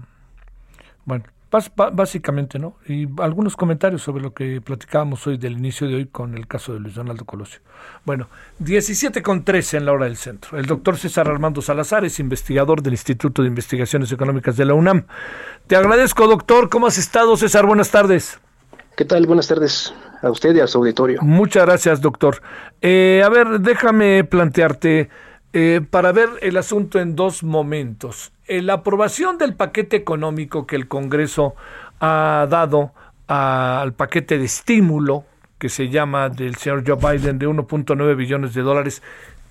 bueno, básicamente, ¿no? Y algunos comentarios sobre lo que platicábamos hoy del inicio de hoy con el caso de Luis Donaldo Colosio. Bueno, 17 con 13 en la hora del centro. El doctor César Armando Salazar es investigador del Instituto de Investigaciones Económicas de la UNAM. Te agradezco, doctor. ¿Cómo has estado, César? Buenas tardes. ¿Qué tal? Buenas tardes a usted y a su auditorio. Muchas gracias, doctor. Eh, a ver, déjame plantearte eh, para ver el asunto en dos momentos. Eh, la aprobación del paquete económico que el Congreso ha dado al paquete de estímulo que se llama del señor Joe Biden de 1.9 billones de dólares,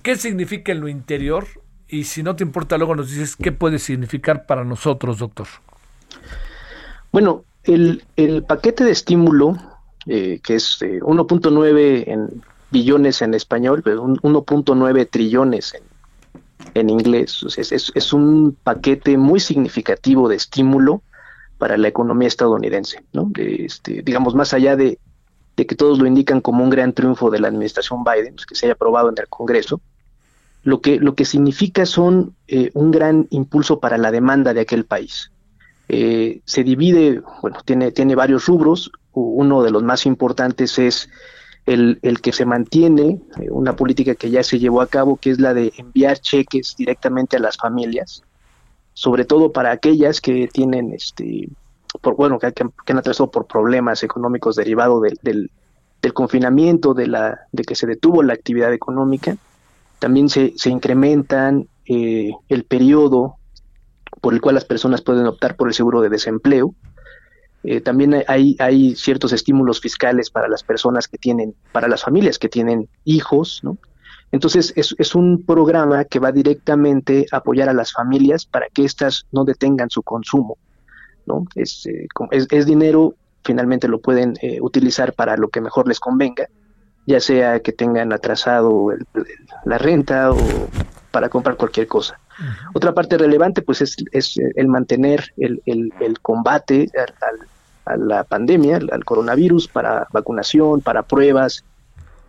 ¿qué significa en lo interior? Y si no te importa, luego nos dices qué puede significar para nosotros, doctor. Bueno, el, paquete de estímulo, eh, que es 1.9 eh, en billones en español, pero 1.9 trillones en en inglés. Es, un paquete muy significativo de estímulo para la economía estadounidense, ¿no? Este, digamos, más allá de, que todos lo indican como un gran triunfo de la administración Biden, pues, que se haya aprobado en el Congreso, lo que, lo que significa son eh, un gran impulso para la demanda de aquel país. Eh, se divide, bueno, tiene, tiene varios rubros. Uno de los más importantes es el, el que se mantiene, eh, una política que ya se llevó a cabo, que es la de enviar cheques directamente a las familias, sobre todo para aquellas que tienen, este, por, bueno, que, han atravesado por problemas económicos derivados del, del, confinamiento, de, la, de que se detuvo la actividad económica. También se, se incrementan eh, el periodo por el cual las personas pueden optar por el seguro de desempleo. Eh, también hay, hay ciertos estímulos fiscales para las personas que tienen, para las familias que tienen hijos, ¿no? Entonces es, es un programa que va directamente a apoyar a las familias para que éstas no detengan su consumo, ¿no? Es, eh, es, dinero, finalmente lo pueden eh, utilizar para lo que mejor les convenga, ya sea que tengan atrasado la renta o para comprar cualquier cosa. Otra parte relevante pues es, el mantener el, combate a la pandemia, al, coronavirus, para vacunación, para pruebas,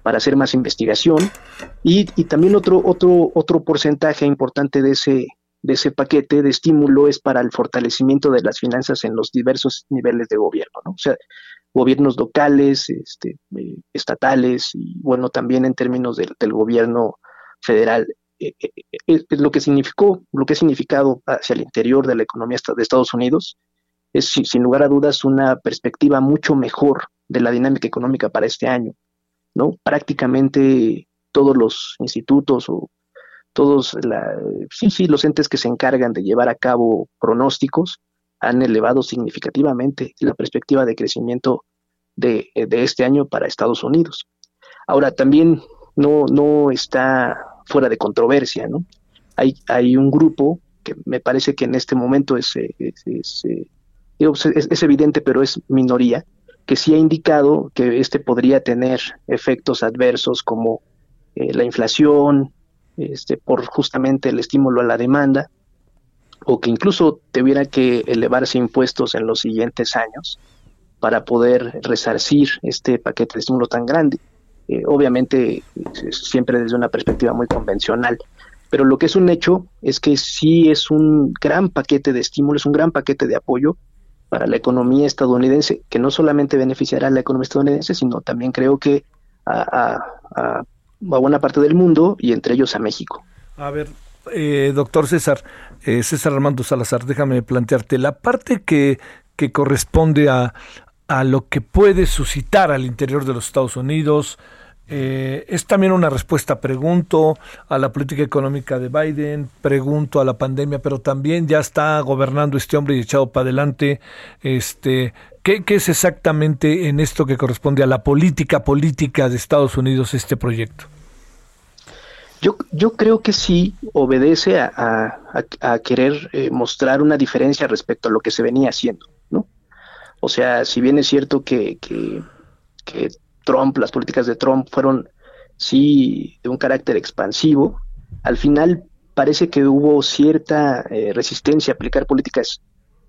para hacer más investigación y, también otro, otro, otro porcentaje importante de ese, de ese paquete de estímulo es para el fortalecimiento de las finanzas en los diversos niveles de gobierno, ¿no? O sea, gobiernos locales, este, eh, estatales y bueno, también en términos del, del gobierno federal. Eh, eh, lo que significó, lo que ha significado hacia el interior de la economía de Estados Unidos es sin lugar a dudas una perspectiva mucho mejor de la dinámica económica para este año, ¿no? Prácticamente todos los institutos o todos la, sí, sí, los entes que se encargan de llevar a cabo pronósticos han elevado significativamente la perspectiva de crecimiento de, de este año para Estados Unidos. Ahora, también no, no está fuera de controversia, ¿no? Hay, hay un grupo que me parece que en este momento es, eh, es, eh, es, evidente, pero es minoría, que sí ha indicado que este podría tener efectos adversos como eh, la inflación, este, por justamente el estímulo a la demanda, o que incluso tuviera que elevarse impuestos en los siguientes años para poder resarcir este paquete de estímulo tan grande. Eh, obviamente siempre desde una perspectiva muy convencional. Pero lo que es un hecho es que sí es un gran paquete de estímulos, un gran paquete de apoyo para la economía estadounidense, que no solamente beneficiará a la economía estadounidense, sino también creo que a, a, buena parte del mundo y entre ellos a México. A ver, eh, doctor César, eh, César Armando Salazar, déjame plantearte la parte que, que corresponde a, a lo que puede suscitar al interior de los Estados Unidos, eh, es también una respuesta, pregunto, a la política económica de Biden, pregunto a la pandemia, pero también ya está gobernando este hombre y echado para adelante. Este, ¿qué, es exactamente en esto que corresponde a la política política de Estados Unidos este proyecto? Yo, yo creo que sí obedece a, querer eh, mostrar una diferencia respecto a lo que se venía haciendo, ¿no? O sea, si bien es cierto que, que Trump, las políticas de Trump fueron sí de un carácter expansivo, al final parece que hubo cierta eh, resistencia a aplicar políticas,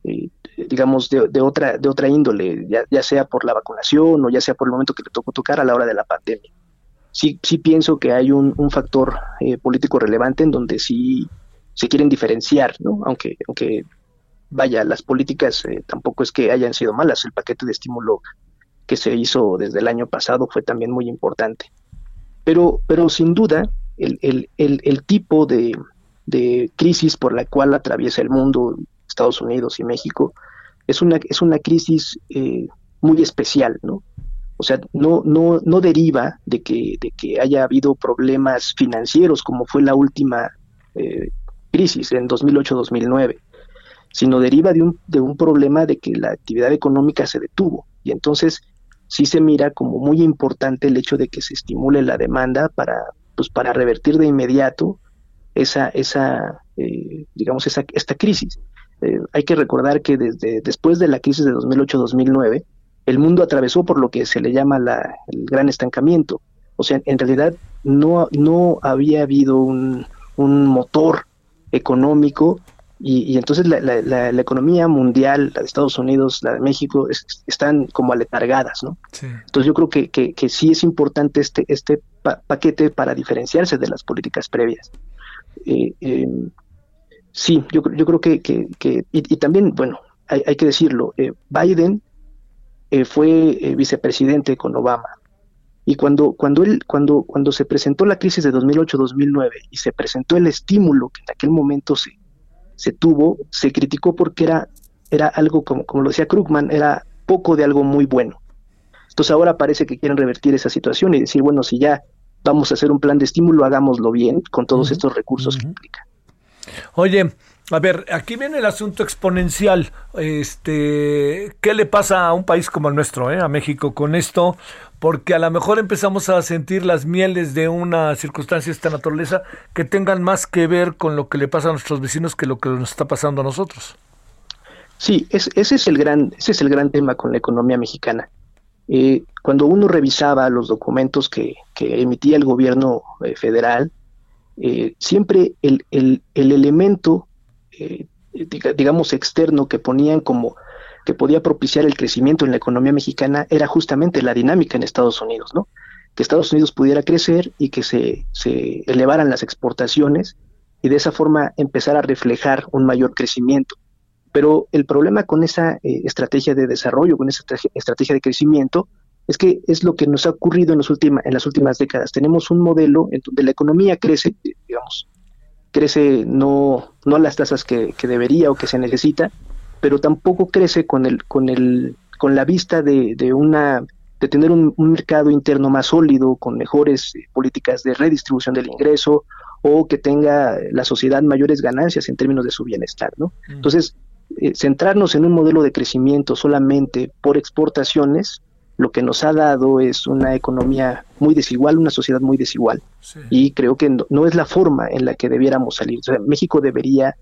eh, digamos, de, otra, de otra índole, ya, sea por la vacunación o ya sea por el momento que le tocó tocar a la hora de la pandemia. Sí, sí pienso que hay un, factor eh, político relevante en donde sí se quieren diferenciar, ¿no? Aunque, aunque vaya, las políticas tampoco es que hayan sido malas, el paquete de estímulo que se hizo desde el año pasado fue también muy importante. Pero, pero sin duda, el, el, el, tipo de, de, crisis por la cual atraviesa el mundo, Estados Unidos y México, es una, es una crisis eh, muy especial, ¿no? O sea, no, no, no deriva de que, de que haya habido problemas financieros como fue la última eh, crisis en 2008-2009, sino deriva de un, de un problema de que la actividad económica se detuvo. Y entonces sí se mira como muy importante el hecho de que se estimule la demanda para, pues, para revertir de inmediato esa, esa eh, digamos, esa, esta crisis. Eh, hay que recordar que desde después de la crisis de 2008-2009, el mundo atravesó por lo que se le llama la, el gran estancamiento. O sea, en realidad no, no había habido un, un motor económico y, entonces la, la, economía mundial, la de Estados Unidos, la de México, están como aletargadas, ¿no? Entonces yo creo que, que, sí es importante este, este paquete para diferenciarse de las políticas previas. eh, em, sí, yo, yo creo que, que, y, también, bueno, hay, hay que decirlo, Biden fue vicepresidente con Obama. Y cuando, cuando, él, cuando, cuando se presentó la crisis de 2008-2009 y se presentó el estímulo que en aquel momento se, se tuvo, se criticó porque era, era algo, como, como lo decía Krugman, era poco de algo muy bueno. Entonces ahora parece que quieren revertir esa situación y decir, bueno, si ya vamos a hacer un plan de estímulo, hagámoslo bien con todos estos recursos que implica. Oye, a ver, aquí viene el asunto exponencial. Este, ¿qué le pasa a un país como el nuestro, eh, a México, con esto? Porque a lo mejor empezamos a sentir las mieles de una circunstancia de esta naturaleza que tengan más que ver con lo que le pasa a nuestros vecinos que lo que nos está pasando a nosotros. Sí, ese es el gran, ese es el gran tema con la economía mexicana. Eh, cuando uno revisaba los documentos que, emitía el gobierno eh, federal, eh, siempre el, el, elemento, digamos, externo que ponían como que podía propiciar el crecimiento en la economía mexicana era justamente la dinámica en Estados Unidos, ¿no? Que Estados Unidos pudiera crecer y que se, se elevaran las exportaciones y de esa forma empezar a reflejar un mayor crecimiento. Pero el problema con esa eh, estrategia de desarrollo, con esa estrategia de crecimiento, es que es lo que nos ha ocurrido en, los en las últimas décadas. Tenemos un modelo en donde la economía crece, digamos, crece no, no a las tasas que, debería o que se necesita, pero tampoco crece con el, con el, con la vista de, de una de tener un, mercado interno más sólido, con mejores eh, políticas de redistribución del ingreso, o que tenga la sociedad mayores ganancias en términos de su bienestar, ¿no? Mm. Entonces, eh, centrarnos en un modelo de crecimiento solamente por exportaciones, lo que nos ha dado es una economía muy desigual, una sociedad muy desigual. Y creo que no, es la forma en la que debiéramos salir. México debería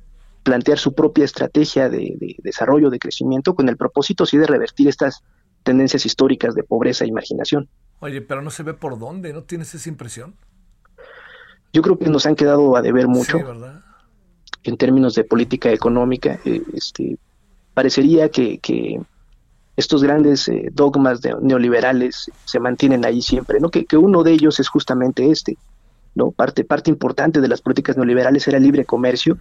plantear su propia estrategia de, desarrollo, de crecimiento, con el propósito sí de revertir estas tendencias históricas de pobreza e imaginación. Oye, pero no se ve por dónde, ¿no tienes esa impresión? Yo creo que nos han quedado a deber mucho. Sí, ¿verdad? en términos de política económica, eh, este, parecería que, estos grandes eh, dogmas neoliberales se mantienen ahí siempre, ¿no? Que, uno de ellos es justamente este, ¿no? Parte, parte importante de las políticas neoliberales era el libre comercio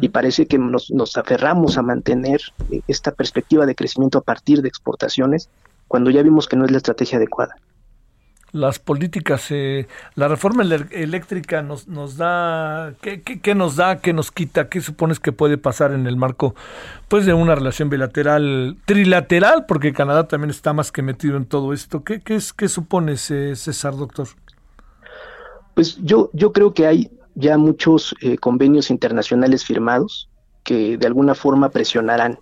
y parece que nos, nos aferramos a mantener eh, esta perspectiva de crecimiento a partir de exportaciones cuando ya vimos que no es la estrategia adecuada las políticas, eh, la reforma eléctrica nos, nos da, ¿qué, ¿qué, nos da, qué nos quita, qué supones que puede pasar en el marco pues de una relación bilateral, trilateral, porque Canadá también está más que metido en todo esto. ¿Qué, qué, es, qué supones, eh, César, doctor? Pues yo, yo creo que hay ya muchos eh, convenios internacionales firmados que de alguna forma presionarán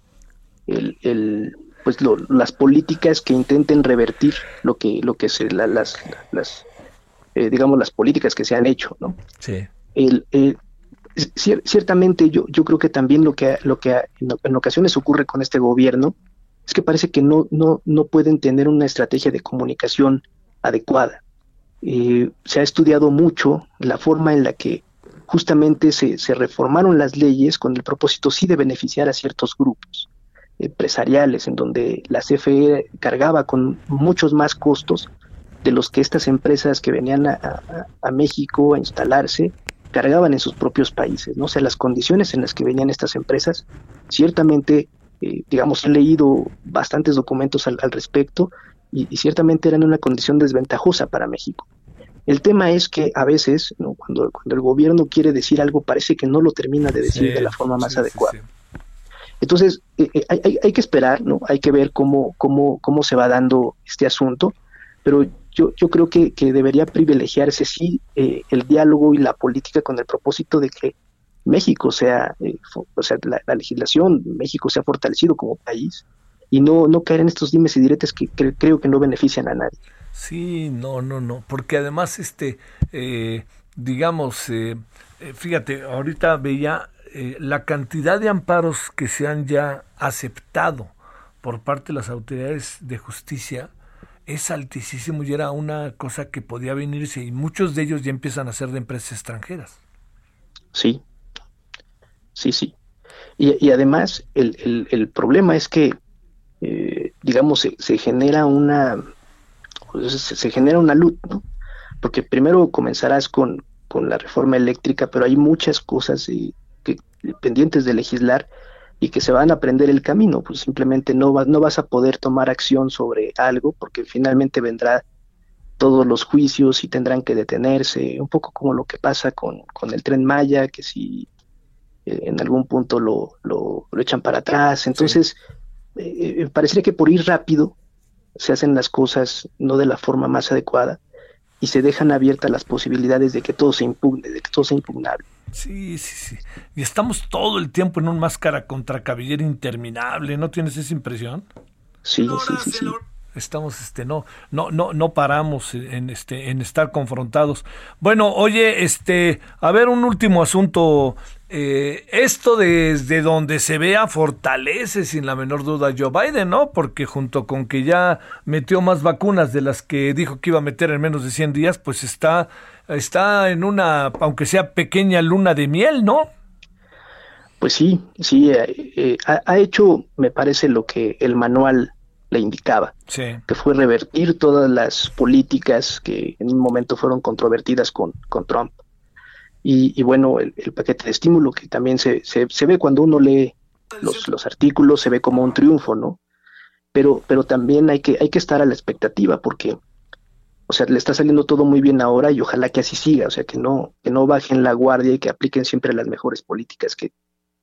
el, el pues las políticas que intenten revertir lo que lo que se las las eh, digamos las políticas que se han hecho no sí. El, ciertamente yo yo creo que también lo que lo que en, ocasiones ocurre con este gobierno es que parece que no no no pueden tener una estrategia de comunicación adecuada eh, se ha estudiado mucho la forma en la que justamente se, reformaron las leyes con el propósito sí de beneficiar a ciertos grupos empresariales, en donde la CFE cargaba con muchos más costos de los que estas empresas que venían a, México a instalarse cargaban en sus propios países. ¿no? O sea, las condiciones en las que venían estas empresas, ciertamente, eh, digamos, he leído bastantes documentos al, respecto y, ciertamente eran una condición desventajosa para México. El tema es que a veces, cuando, cuando el gobierno quiere decir algo, parece que no lo termina de decir de la forma más adecuada. Entonces, eh, eh, hay, hay, que esperar, ¿no? Hay que ver cómo, cómo, cómo se va dando este asunto, pero yo, yo creo que, que debería privilegiarse, sí, eh, el diálogo y la política con el propósito de que México sea, o sea, la, legislación, México sea fortalecido como país y no, no caer en estos dimes y diretes que, creo que no benefician a nadie. Sí, no, no, no, porque además, este, digamos, fíjate, ahorita veía eh, la cantidad de amparos que se han ya aceptado por parte de las autoridades de justicia es altísimo y era una cosa que podía venirse y muchos de ellos ya empiezan a ser de empresas extranjeras. Sí, sí, sí. Y, además el, el, problema es que, eh, digamos, se, genera una, se, genera una luz, ¿no? Porque primero comenzarás con, con la reforma eléctrica, pero hay muchas cosas que, pendientes de legislar y que se van a aprender el camino, pues simplemente no, no vas a poder tomar acción sobre algo porque finalmente vendrá todos los juicios y tendrán que detenerse, un poco como lo que pasa con, con el tren Maya, que si eh, en algún punto lo, lo, echan para atrás, entonces eh, eh, parecería que por ir rápido se hacen las cosas no de la forma más adecuada y se dejan abiertas las posibilidades de que todo se impugne, de que todo sea impugnable. Sí, sí, sí. Y estamos todo el tiempo en un máscara contra cabellera interminable, ¿no tienes esa impresión? Sí, sí, sí, sí estamos este no no no no paramos en este en estar confrontados bueno oye este a ver un último asunto eh, esto desde donde se vea fortalece sin la menor duda Joe Biden no porque junto con que ya metió más vacunas de las que dijo que iba a meter en menos de 100 días pues está está en una aunque sea pequeña luna de miel no pues sí, sí, eh, eh, ha, hecho, me parece, lo que el manual le indicaba, que fue revertir todas las políticas que en un momento fueron controvertidas con, con Trump. Y, bueno, el, paquete de estímulo que también se, se, ve cuando uno lee los, los, artículos, se ve como un triunfo, ¿no? Pero, pero también hay que, hay que estar a la expectativa porque, o sea, le está saliendo todo muy bien ahora y ojalá que así siga, o sea, que no, que no bajen la guardia y que apliquen siempre las mejores políticas, que,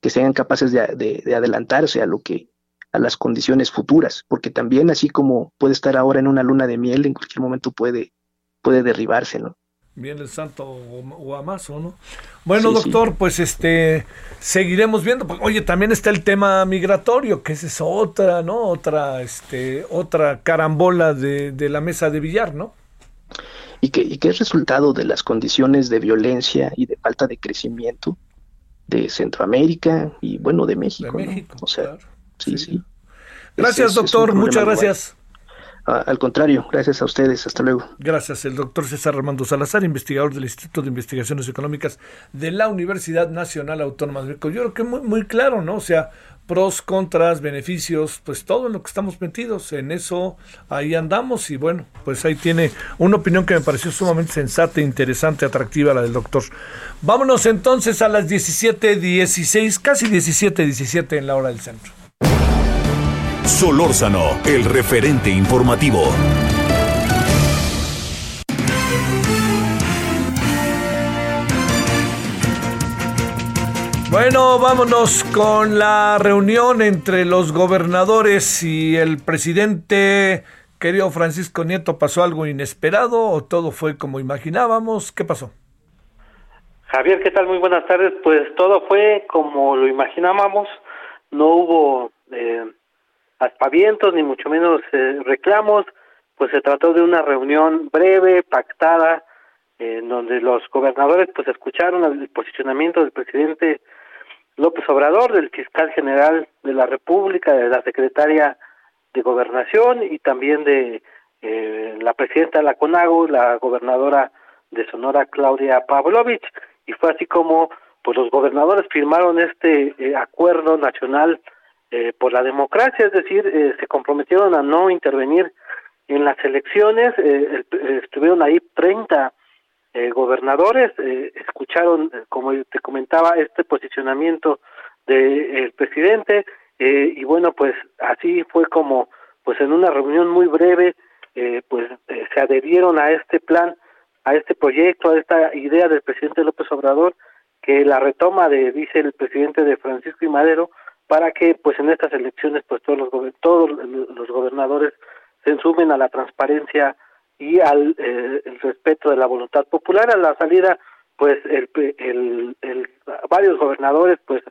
que sean capaces de, de adelantarse a lo que a las condiciones futuras, porque también así como puede estar ahora en una luna de miel, en cualquier momento puede, puede derribarse, ¿no? Bien el santo guamazo, ¿no? Bueno, doctor, pues este seguiremos viendo. Pues, oye, también está el tema migratorio, que esa es otra, ¿no? Otra, este, otra carambola de, de la mesa de billar, ¿no? Y que, y que es resultado de las condiciones de violencia y de falta de crecimiento de Centroamérica y bueno, de México. De México, O sea, sí, sí. Gracias, doctor. Muchas gracias. Al contrario, gracias a ustedes. Hasta luego. Gracias. El doctor César Armando Salazar, investigador del Instituto de Investigaciones Económicas de la Universidad Nacional Autónoma de México. Yo creo que muy, muy claro, ¿no? O sea, pros, contras, beneficios, pues todo en lo que estamos metidos. En eso ahí andamos y bueno, pues ahí tiene una opinión que me pareció sumamente sensata, interesante, atractiva la del doctor. Vámonos entonces a las 17.16, casi 17.17 en la hora del centro. Solórzano, el referente informativo. Bueno, vámonos con la reunión entre los gobernadores y el presidente. Querido Francisco Nieto, ¿pasó algo inesperado o todo fue como imaginábamos? ¿Qué pasó? Javier, ¿qué tal? Muy buenas tardes. Pues todo fue como lo imaginábamos. No hubo eh, aspavientos, ni mucho menos eh, reclamos, pues se trató de una reunión breve, pactada, en donde los gobernadores pues escucharon el posicionamiento del presidente López Obrador, del fiscal general de la República, de la secretaria de Gobernación y también de eh, la presidenta de la CONAGO, la gobernadora de Sonora, Claudia Pavlovich, y fue así como pues los gobernadores firmaron este eh, acuerdo nacional eh, por la democracia, es decir, eh, se comprometieron a no intervenir en las elecciones, eh, estuvieron ahí 30 gobernadores, escucharon, como te comentaba, este posicionamiento del presidente y bueno, pues así fue como, pues en una reunión muy breve, pues se adherieron a este plan, a este proyecto, a esta idea del presidente López Obrador, que la retoma de, dice el presidente de Francisco y Madero, para que pues en estas elecciones pues todos los todos los gobernadores se sumen a la transparencia y al eh, respeto de la voluntad popular. A la salida pues el, el, el varios gobernadores pues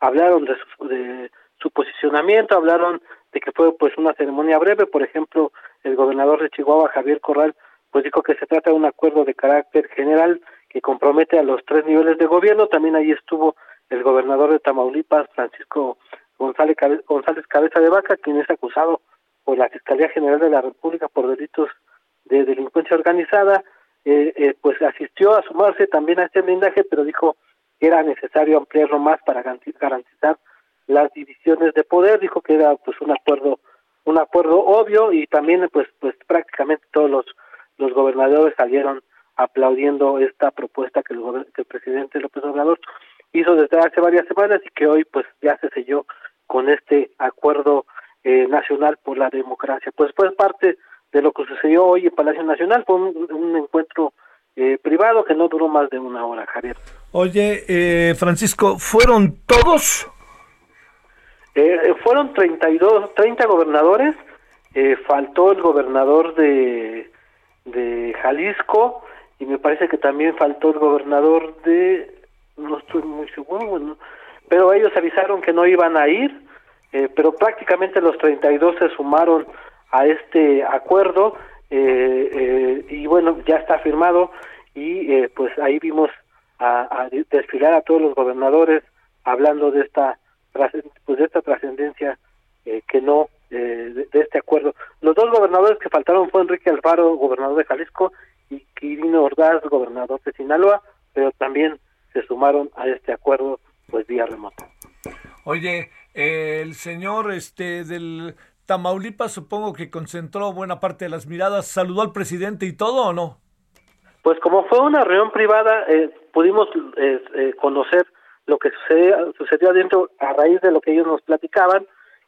hablaron de su, de su posicionamiento hablaron de que fue pues una ceremonia breve. Por ejemplo el gobernador de Chihuahua Javier Corral pues dijo que se trata de un acuerdo de carácter general que compromete a los tres niveles de gobierno. También ahí estuvo el gobernador de Tamaulipas, Francisco González, González Cabeza de Vaca, quien es acusado por la Fiscalía General de la República por delitos de delincuencia organizada, eh, eh, pues asistió a sumarse también a este blindaje, pero dijo que era necesario ampliarlo más para garantizar las divisiones de poder, dijo que era pues un acuerdo un acuerdo obvio y también pues pues prácticamente todos los los gobernadores salieron aplaudiendo esta propuesta que el, que el presidente López Obrador hizo desde hace varias semanas y que hoy pues ya se selló con este acuerdo eh, nacional por la democracia. Pues fue parte de lo que sucedió hoy en Palacio Nacional, fue un, encuentro eh, privado que no duró más de una hora, Javier. Oye, eh, Francisco, ¿fueron todos? Eh, fueron 32, 30 gobernadores, eh, faltó el gobernador de, de Jalisco y me parece que también faltó el gobernador de, no estoy muy seguro, pero ellos avisaron que no iban a ir, eh, pero prácticamente los 32 se sumaron a este acuerdo eh, eh, y bueno, ya está firmado y eh, pues ahí vimos a, a, desfilar a todos los gobernadores hablando de esta pues de esta trascendencia que no de, de, este acuerdo. Los dos gobernadores que faltaron fue Enrique Alfaro, gobernador de Jalisco, y Quirino Ordaz, gobernador de Sinaloa, pero también se sumaron a este acuerdo pues vía remota. Oye, eh, el señor este del Tamaulipas supongo que concentró buena parte de las miradas, saludó al presidente y todo o no? Pues como fue una reunión privada, eh, pudimos eh, eh, conocer lo que sucedió, sucedió adentro a raíz de lo que ellos nos platicaban.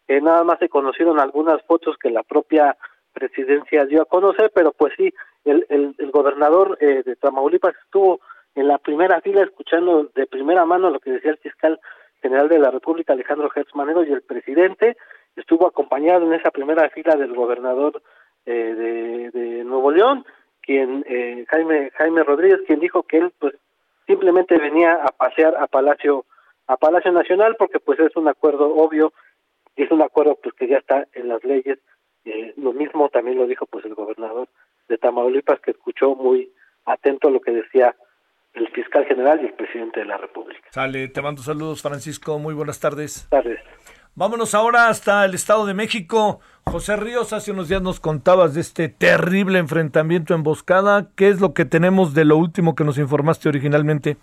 Eh, nada más se conocieron algunas fotos que la propia presidencia dio a conocer, pero pues sí, el, el, el gobernador eh, de Tamaulipas estuvo en la primera fila escuchando de primera mano lo que decía el fiscal general de la República, Alejandro Gertz Manero, y el presidente estuvo acompañado en esa primera fila del gobernador eh, de, Nuevo León, quien eh, Jaime Jaime Rodríguez, quien dijo que él pues simplemente venía a pasear a Palacio a Palacio Nacional porque pues es un acuerdo obvio es un acuerdo pues que ya está en las leyes eh, lo mismo también lo dijo pues el gobernador de Tamaulipas que escuchó muy atento lo que decía el fiscal general y el presidente de la República. Sale, te mando saludos Francisco, muy buenas tardes. Tardes. Vámonos ahora hasta el Estado de México. José Ríos, hace unos días nos contabas de este terrible enfrentamiento emboscada. ¿Qué es lo que tenemos de lo último que nos informaste originalmente?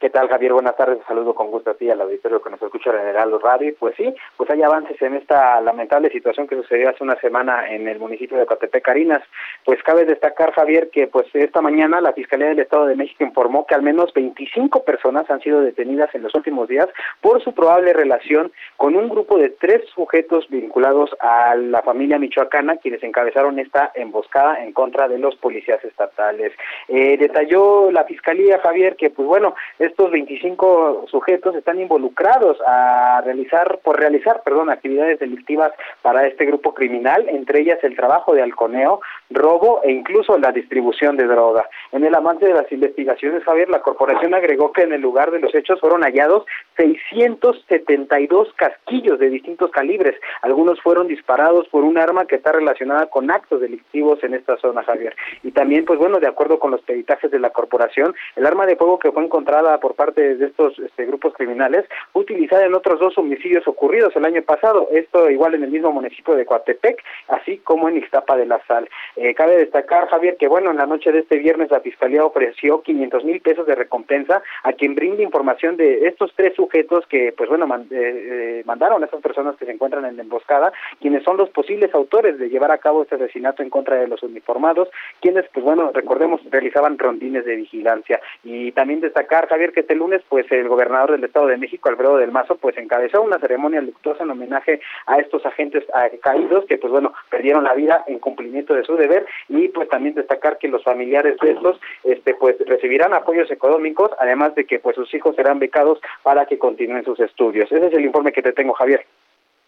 ¿Qué tal, Javier? Buenas tardes. Saludo con gusto a ti al auditorio que nos escucha en Heraldo Radio. Pues sí, pues hay avances en esta lamentable situación que sucedió hace una semana en el municipio de Catepec, Carinas. Pues cabe destacar, Javier, que pues esta mañana la Fiscalía del Estado de México informó que al menos 25 personas han sido detenidas en los últimos días por su probable relación con un grupo de tres sujetos vinculados a la familia michoacana, quienes encabezaron esta emboscada en contra de los policías estatales. Eh, detalló la Fiscalía, Javier, que pues bueno, estos 25 sujetos están involucrados a realizar, por realizar, perdón, actividades delictivas para este grupo criminal, entre ellas el trabajo de halconeo, robo e incluso la distribución de droga. En el avance de las investigaciones, Javier, la corporación agregó que en el lugar de los hechos fueron hallados 672 casquillos de distintos calibres. Algunos fueron disparados por un arma que está relacionada con actos delictivos en esta zona, Javier. Y también, pues bueno, de acuerdo con los peritajes de la corporación, el arma de fuego que fue encontrada por parte de estos este, grupos criminales utilizada en otros dos homicidios ocurridos el año pasado. Esto igual en el mismo municipio de Coatepec, así como en Ixtapa de la Sal. Eh, cabe destacar, Javier, que bueno, en la noche de este viernes la Fiscalía ofreció 500 mil pesos de recompensa a quien brinde información de estos tres sujetos que, pues bueno, man, eh, mandaron a estas personas que se encuentran en la emboscada, quienes son los posibles autores de llevar a cabo este asesinato en contra de los uniformados, quienes, pues bueno, recordemos, realizaban rondines de vigilancia. Y también destacar, Javier, que este lunes, pues el gobernador del Estado de México, Alfredo del Mazo, pues encabezó una ceremonia luctuosa en homenaje a estos agentes caídos que, pues bueno, perdieron la vida en cumplimiento de su deber y pues también destacar que los familiares de estos, este, pues recibirán apoyos económicos, además de que pues sus hijos serán becados para que continúen sus estudios. Ese es el informe que te tengo, Javier.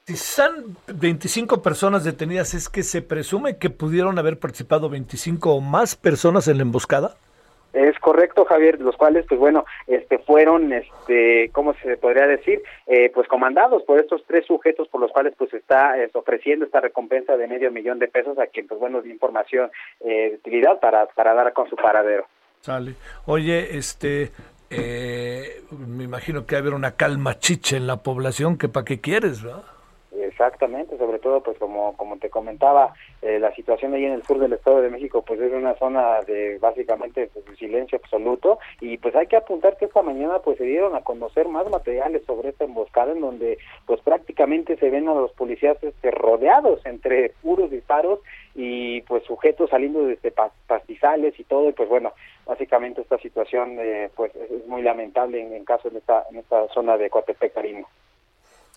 Si son 25 personas detenidas, ¿es que se presume que pudieron haber participado 25 o más personas en la emboscada? Es correcto, Javier, los cuales, pues bueno, este, fueron, este, ¿cómo se podría decir? Eh, pues comandados por estos tres sujetos por los cuales, pues está es, ofreciendo esta recompensa de medio millón de pesos a quien, pues bueno, dio información eh, de utilidad para, para dar con su paradero. Sale. Oye, este, eh, me imagino que va a haber una calma chiche en la población, que para qué quieres, ¿verdad? Exactamente, sobre todo pues como como te comentaba, eh, la situación ahí en el sur del Estado de México pues es una zona de básicamente pues, silencio absoluto y pues hay que apuntar que esta mañana pues se dieron a conocer más materiales sobre esta emboscada en donde pues prácticamente se ven a los policías este, rodeados entre puros disparos y pues sujetos saliendo desde pastizales y todo y pues bueno básicamente esta situación eh, pues es muy lamentable en, en caso en esta en esta zona de Coatepec Carino.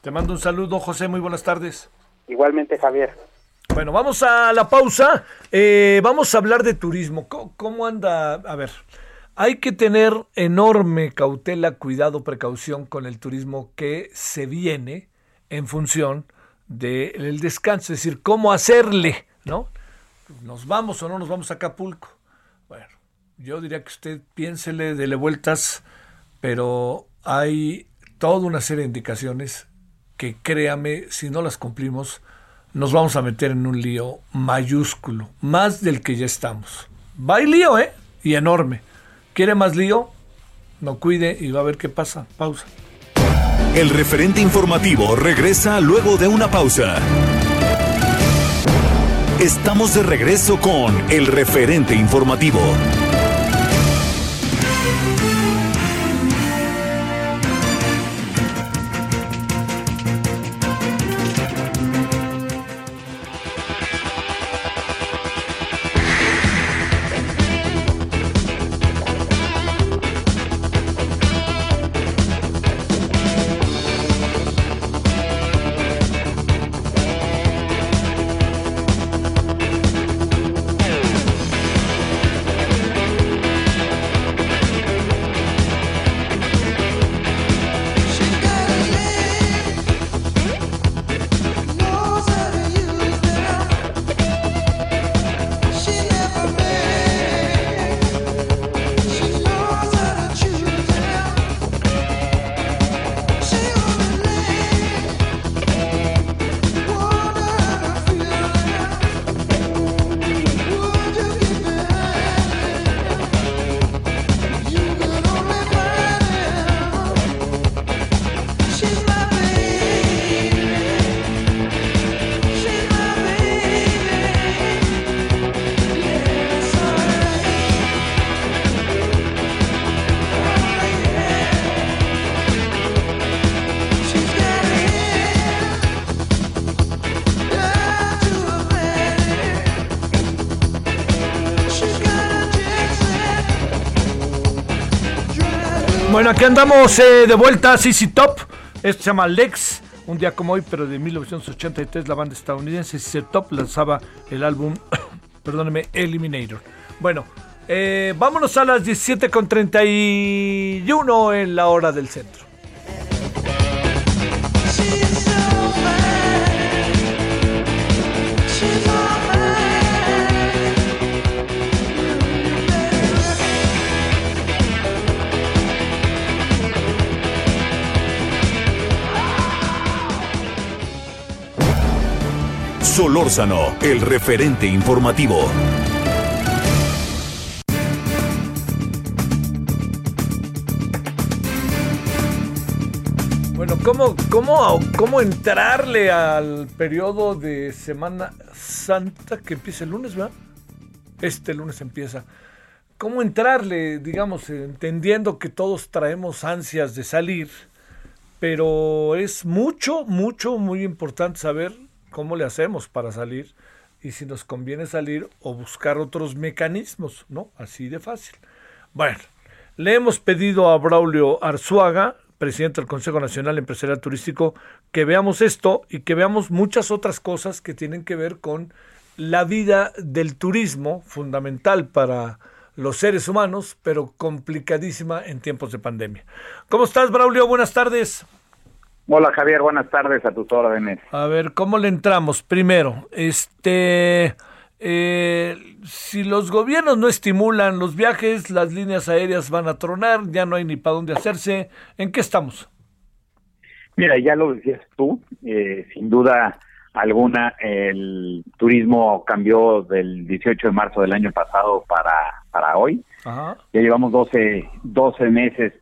Te mando un saludo, José. Muy buenas tardes. Igualmente, Javier. Bueno, vamos a la pausa. Eh, vamos a hablar de turismo. ¿Cómo, anda? A ver, hay que tener enorme cautela, cuidado, precaución con el turismo que se viene en función del descanso. Es decir, cómo hacerle, ¿no? ¿Nos vamos o no nos vamos a Acapulco? Bueno, yo diría que usted piénsele, dele vueltas, pero hay toda una serie de indicaciones que créame, si no las cumplimos, nos vamos a meter en un lío mayúsculo, más del que ya estamos. Va y lío, ¿eh? Y enorme. ¿Quiere más lío? No cuide y va a ver qué pasa. Pausa. El referente informativo regresa luego de una pausa. Estamos de regreso con el referente informativo. Bueno, aquí andamos eh, de vuelta a CC Top. Esto se llama Lex. Un día como hoy, pero de 1983, la banda estadounidense CC Top lanzaba el álbum, perdóneme, Eliminator. Bueno, eh, vámonos a las 17.31 en la hora del centro. Solórzano, el referente informativo. Bueno, ¿cómo, cómo, ¿cómo entrarle al periodo de Semana Santa que empieza el lunes, verdad? Este lunes empieza. ¿Cómo entrarle, digamos, entendiendo que todos traemos ansias de salir? Pero es mucho, mucho, muy importante saber cómo le hacemos para salir y si nos conviene salir o buscar otros mecanismos, ¿no? Así de fácil. Bueno, le hemos pedido a Braulio Arzuaga, presidente del Consejo Nacional Empresarial Turístico, que veamos esto y que veamos muchas otras cosas que tienen que ver con la vida del turismo, fundamental para los seres humanos, pero complicadísima en tiempos de pandemia. ¿Cómo estás, Braulio? Buenas tardes. Hola Javier, buenas tardes a tus órdenes. A ver, ¿cómo le entramos? Primero, este, eh, si los gobiernos no estimulan los viajes, las líneas aéreas van a tronar, ya no hay ni para dónde hacerse. ¿En qué estamos? Mira, ya lo decías tú, eh, sin duda alguna el turismo cambió del 18 de marzo del año pasado para, para hoy. Ya llevamos 12, 12 meses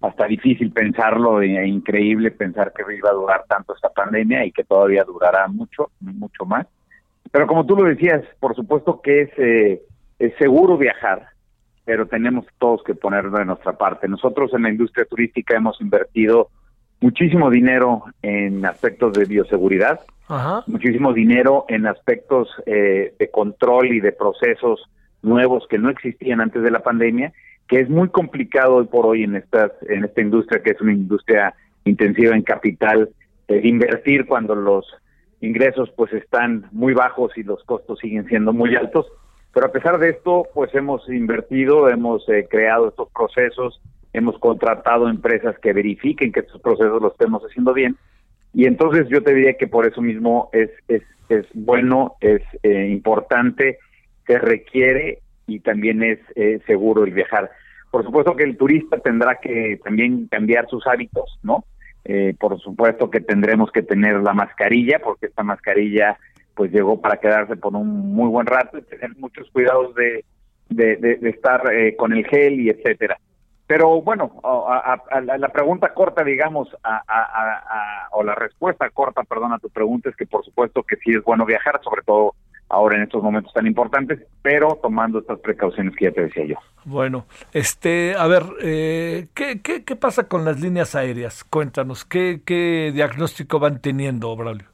hasta difícil pensarlo e increíble pensar que iba a durar tanto esta pandemia y que todavía durará mucho, mucho más. Pero como tú lo decías, por supuesto que es, eh, es seguro viajar, pero tenemos todos que ponerlo de nuestra parte. Nosotros en la industria turística hemos invertido muchísimo dinero en aspectos de bioseguridad, muchísimo dinero en aspectos eh, de control y de procesos nuevos que no existían antes de la pandemia, que es muy complicado hoy por hoy en estas en esta industria que es una industria intensiva en capital eh, invertir cuando los ingresos pues están muy bajos y los costos siguen siendo muy altos. Pero a pesar de esto, pues hemos invertido, hemos eh, creado estos procesos, hemos contratado empresas que verifiquen que estos procesos los estemos haciendo bien. Y entonces yo te diría que por eso mismo es, es, es bueno, es eh, importante, se requiere y también es eh, seguro el viajar. Por supuesto que el turista tendrá que también cambiar sus hábitos, ¿no? Eh, por supuesto que tendremos que tener la mascarilla, porque esta mascarilla pues llegó para quedarse por un muy buen rato y tener muchos cuidados de, de, estar eh, con el gel y etcétera. Pero bueno, a, la pregunta corta, digamos, o la respuesta corta, perdón, a tu pregunta es que por supuesto que sí es bueno viajar, sobre todo ahora en estos momentos tan importantes, pero tomando estas precauciones que ya te decía yo. Bueno, este, a ver, eh, ¿qué, qué, qué pasa con las líneas aéreas? Cuéntanos, ¿qué, qué diagnóstico van teniendo, Braulio?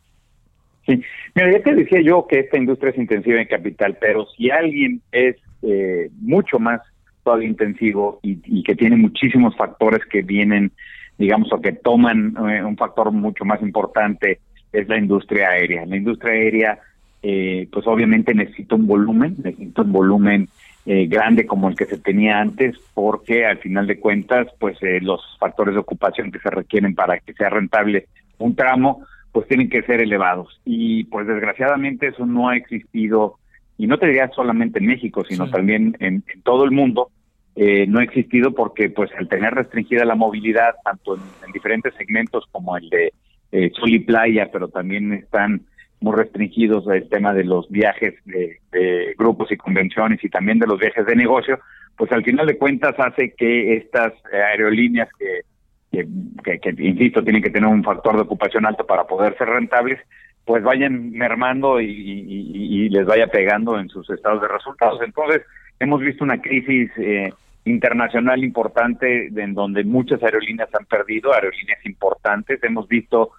Sí, mira, ya te decía yo que esta industria es intensiva en capital, pero si alguien es eh, mucho más todavía intensivo y, y, que tiene muchísimos factores que vienen, digamos, o que toman eh, un factor mucho más importante, es la industria aérea. La industria aérea eh, pues obviamente necesita un volumen, necesita un volumen eh, grande como el que se tenía antes, porque al final de cuentas, pues eh, los factores de ocupación que se requieren para que sea rentable un tramo, pues tienen que ser elevados. Y pues desgraciadamente eso no ha existido, y no te diría solamente en México, sino también en, todo el mundo, no ha existido porque pues al tener restringida la movilidad, tanto en, diferentes segmentos como el de sol y playa, pero también están muy restringidos el tema de los viajes de, grupos y convenciones y también de los viajes de negocio, pues al final de cuentas hace que estas aerolíneas que, que, insisto, tienen que tener un factor de ocupación alto para poder ser rentables, pues vayan mermando y, les vaya pegando en sus estados de resultados. Entonces, hemos visto una crisis eh, internacional importante en donde muchas aerolíneas han perdido, aerolíneas importantes. Hemos visto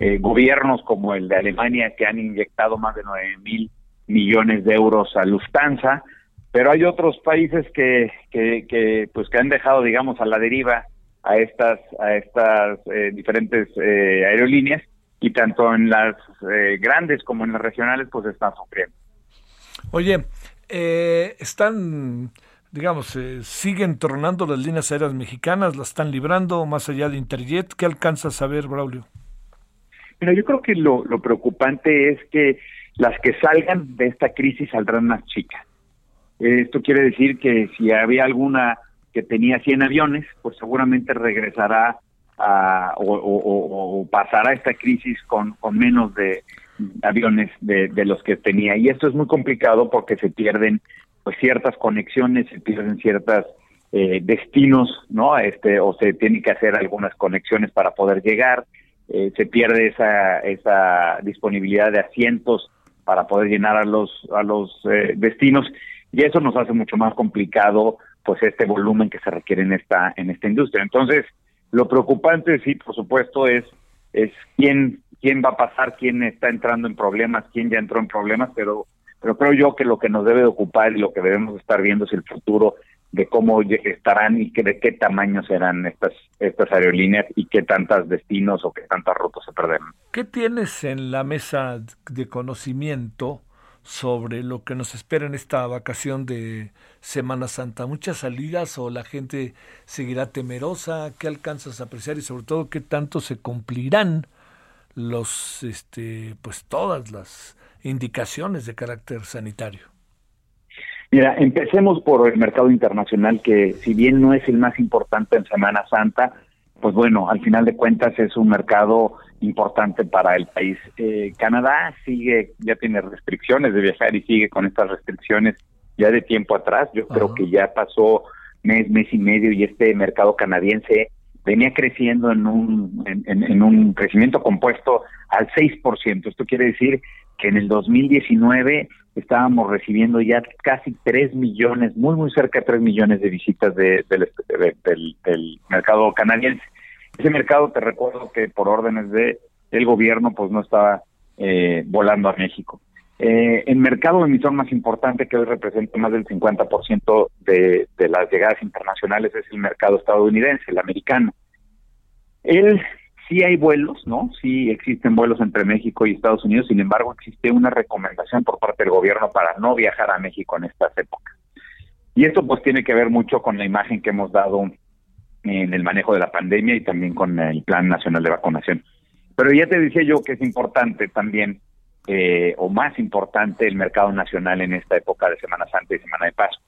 eh, gobiernos como el de Alemania que han inyectado más de 9 mil millones de euros a Lufthansa, pero hay otros países que, que, pues que han dejado digamos a la deriva a estas a estas eh, diferentes eh, aerolíneas y tanto en las grandes como en las regionales pues están sufriendo. Oye, están digamos, siguen tronando las líneas aéreas mexicanas, las están librando más allá de Interjet. ¿Qué alcanzas a ver, Braulio? Mira, yo creo que lo, preocupante es que las que salgan de esta crisis saldrán más chicas. Esto quiere decir que si había alguna que tenía 100 aviones, pues seguramente regresará a, o, pasará esta crisis con, con menos de aviones de, de, los que tenía. Y esto es muy complicado porque se pierden pues ciertas conexiones, se pierden ciertas eh, destinos, ¿no? Este, o se tienen que hacer algunas conexiones para poder llegar. Eh, se pierde esa, esa disponibilidad de asientos para poder llenar a los, a los eh, destinos y eso nos hace mucho más complicado pues este volumen que se requiere en esta, en esta industria. Entonces, lo preocupante sí, por supuesto, es, es quién, quién va a pasar, quién está entrando en problemas, quién ya entró en problemas, pero, pero creo yo que lo que nos debe de ocupar y lo que debemos estar viendo es el futuro de cómo estarán y que, de qué tamaño serán estas, estas aerolíneas y qué tantos destinos o qué tantas rutas se perderán. ¿Qué tienes en la mesa de conocimiento sobre lo que nos espera en esta vacación de Semana Santa? ¿Muchas salidas o la gente seguirá temerosa? ¿Qué alcanzas a apreciar y sobre todo qué tanto se cumplirán los, este, pues todas las indicaciones de carácter sanitario? Mira, empecemos por el mercado internacional, que si bien no es el más importante en Semana Santa, pues bueno, al final de cuentas es un mercado importante para el país. Eh, Canadá sigue, ya tiene restricciones de viajar y sigue con estas restricciones ya de tiempo atrás. Yo creo que ya pasó mes, mes y medio y este mercado canadiense venía creciendo en un, en, un crecimiento compuesto al 6%. Esto quiere decir en el 2019 estábamos recibiendo ya casi 3 millones, muy muy cerca de 3 millones de visitas de, del, mercado canadiense. Ese mercado, te recuerdo que por órdenes de el gobierno, pues no estaba eh, volando a México. Eh, el mercado emisor más importante que hoy representa más del 50% de, de las llegadas internacionales es el mercado estadounidense, el americano. Él sí hay vuelos, ¿no? Sí existen vuelos entre México y Estados Unidos, sin embargo existe una recomendación por parte del gobierno para no viajar a México en estas épocas. Y esto pues tiene que ver mucho con la imagen que hemos dado en el manejo de la pandemia y también con el Plan Nacional de Vacunación. Pero ya te decía yo que es importante también eh, o más importante el mercado nacional en esta época de Semana Santa y Semana de Pascua.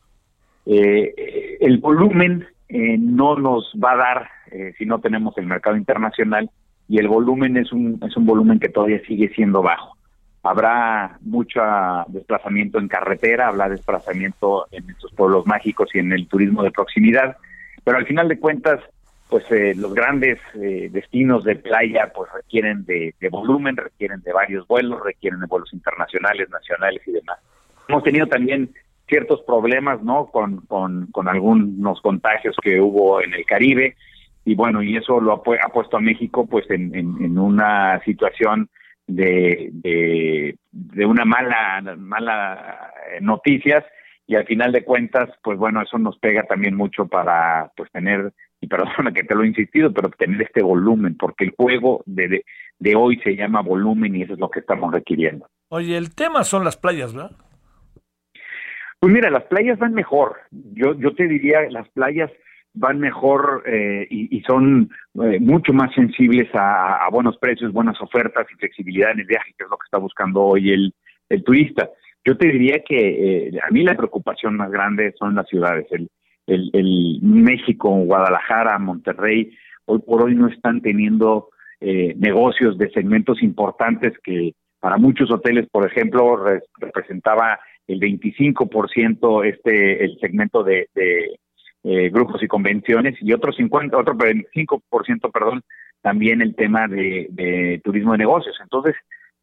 Eh, el volumen eh, no nos va a dar si no tenemos el mercado internacional y el volumen es un, es un volumen que todavía sigue siendo bajo. Habrá mucho desplazamiento en carretera, habrá desplazamiento en estos pueblos mágicos y en el turismo de proximidad, pero al final de cuentas pues eh, los grandes eh, destinos de playa pues requieren de, volumen, requieren de varios vuelos, requieren de vuelos internacionales, nacionales y demás. Hemos tenido también ciertos problemas, ¿no? Con, con, con algunos contagios que hubo en el Caribe y bueno, y eso lo ha, puesto a México pues en, en, una situación de, de, de una mala, mala noticias y al final de cuentas, pues bueno, eso nos pega también mucho para pues tener y perdona que te lo he insistido, pero tener este volumen, porque el juego de, de, hoy se llama volumen y eso es lo que estamos requiriendo. Oye, el tema son las playas, ¿verdad? Pues mira, las playas van mejor. Yo, yo te diría, las playas van mejor eh, y, son eh, mucho más sensibles a, buenos precios, buenas ofertas y flexibilidad en el viaje, que es lo que está buscando hoy el, el turista. Yo te diría que eh, a mí la preocupación más grande son las ciudades. El, el, el México, Guadalajara, Monterrey, hoy por hoy no están teniendo eh, negocios de segmentos importantes que para muchos hoteles, por ejemplo, representaba el 25% este el segmento de, de eh, grupos y convenciones y otro 50, otro 25%, perdón, también el tema de, turismo de negocios. Entonces,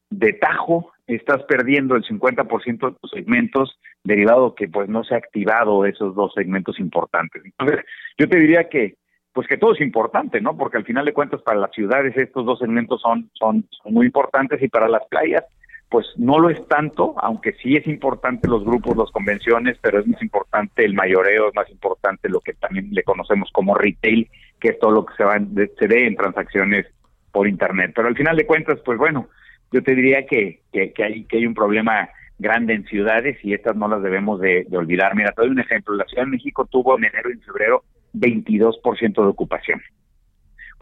de tajo estás perdiendo el 50% de tus segmentos derivado que pues no se ha activado esos dos segmentos importantes. Entonces, yo te diría que pues que todo es importante, ¿no? Porque al final de cuentas para las ciudades estos dos segmentos son son, muy importantes y para las playas pues no lo es tanto, aunque sí es importante los grupos, las convenciones, pero es más importante el mayoreo, es más importante lo que también le conocemos como retail, que es todo lo que se va se ve en transacciones por internet. Pero al final de cuentas, pues bueno, yo te diría que, que, hay, que hay un problema grande en ciudades y estas no las debemos de, olvidar. Mira, te doy un ejemplo. La Ciudad de México tuvo en enero y en febrero 22% de ocupación,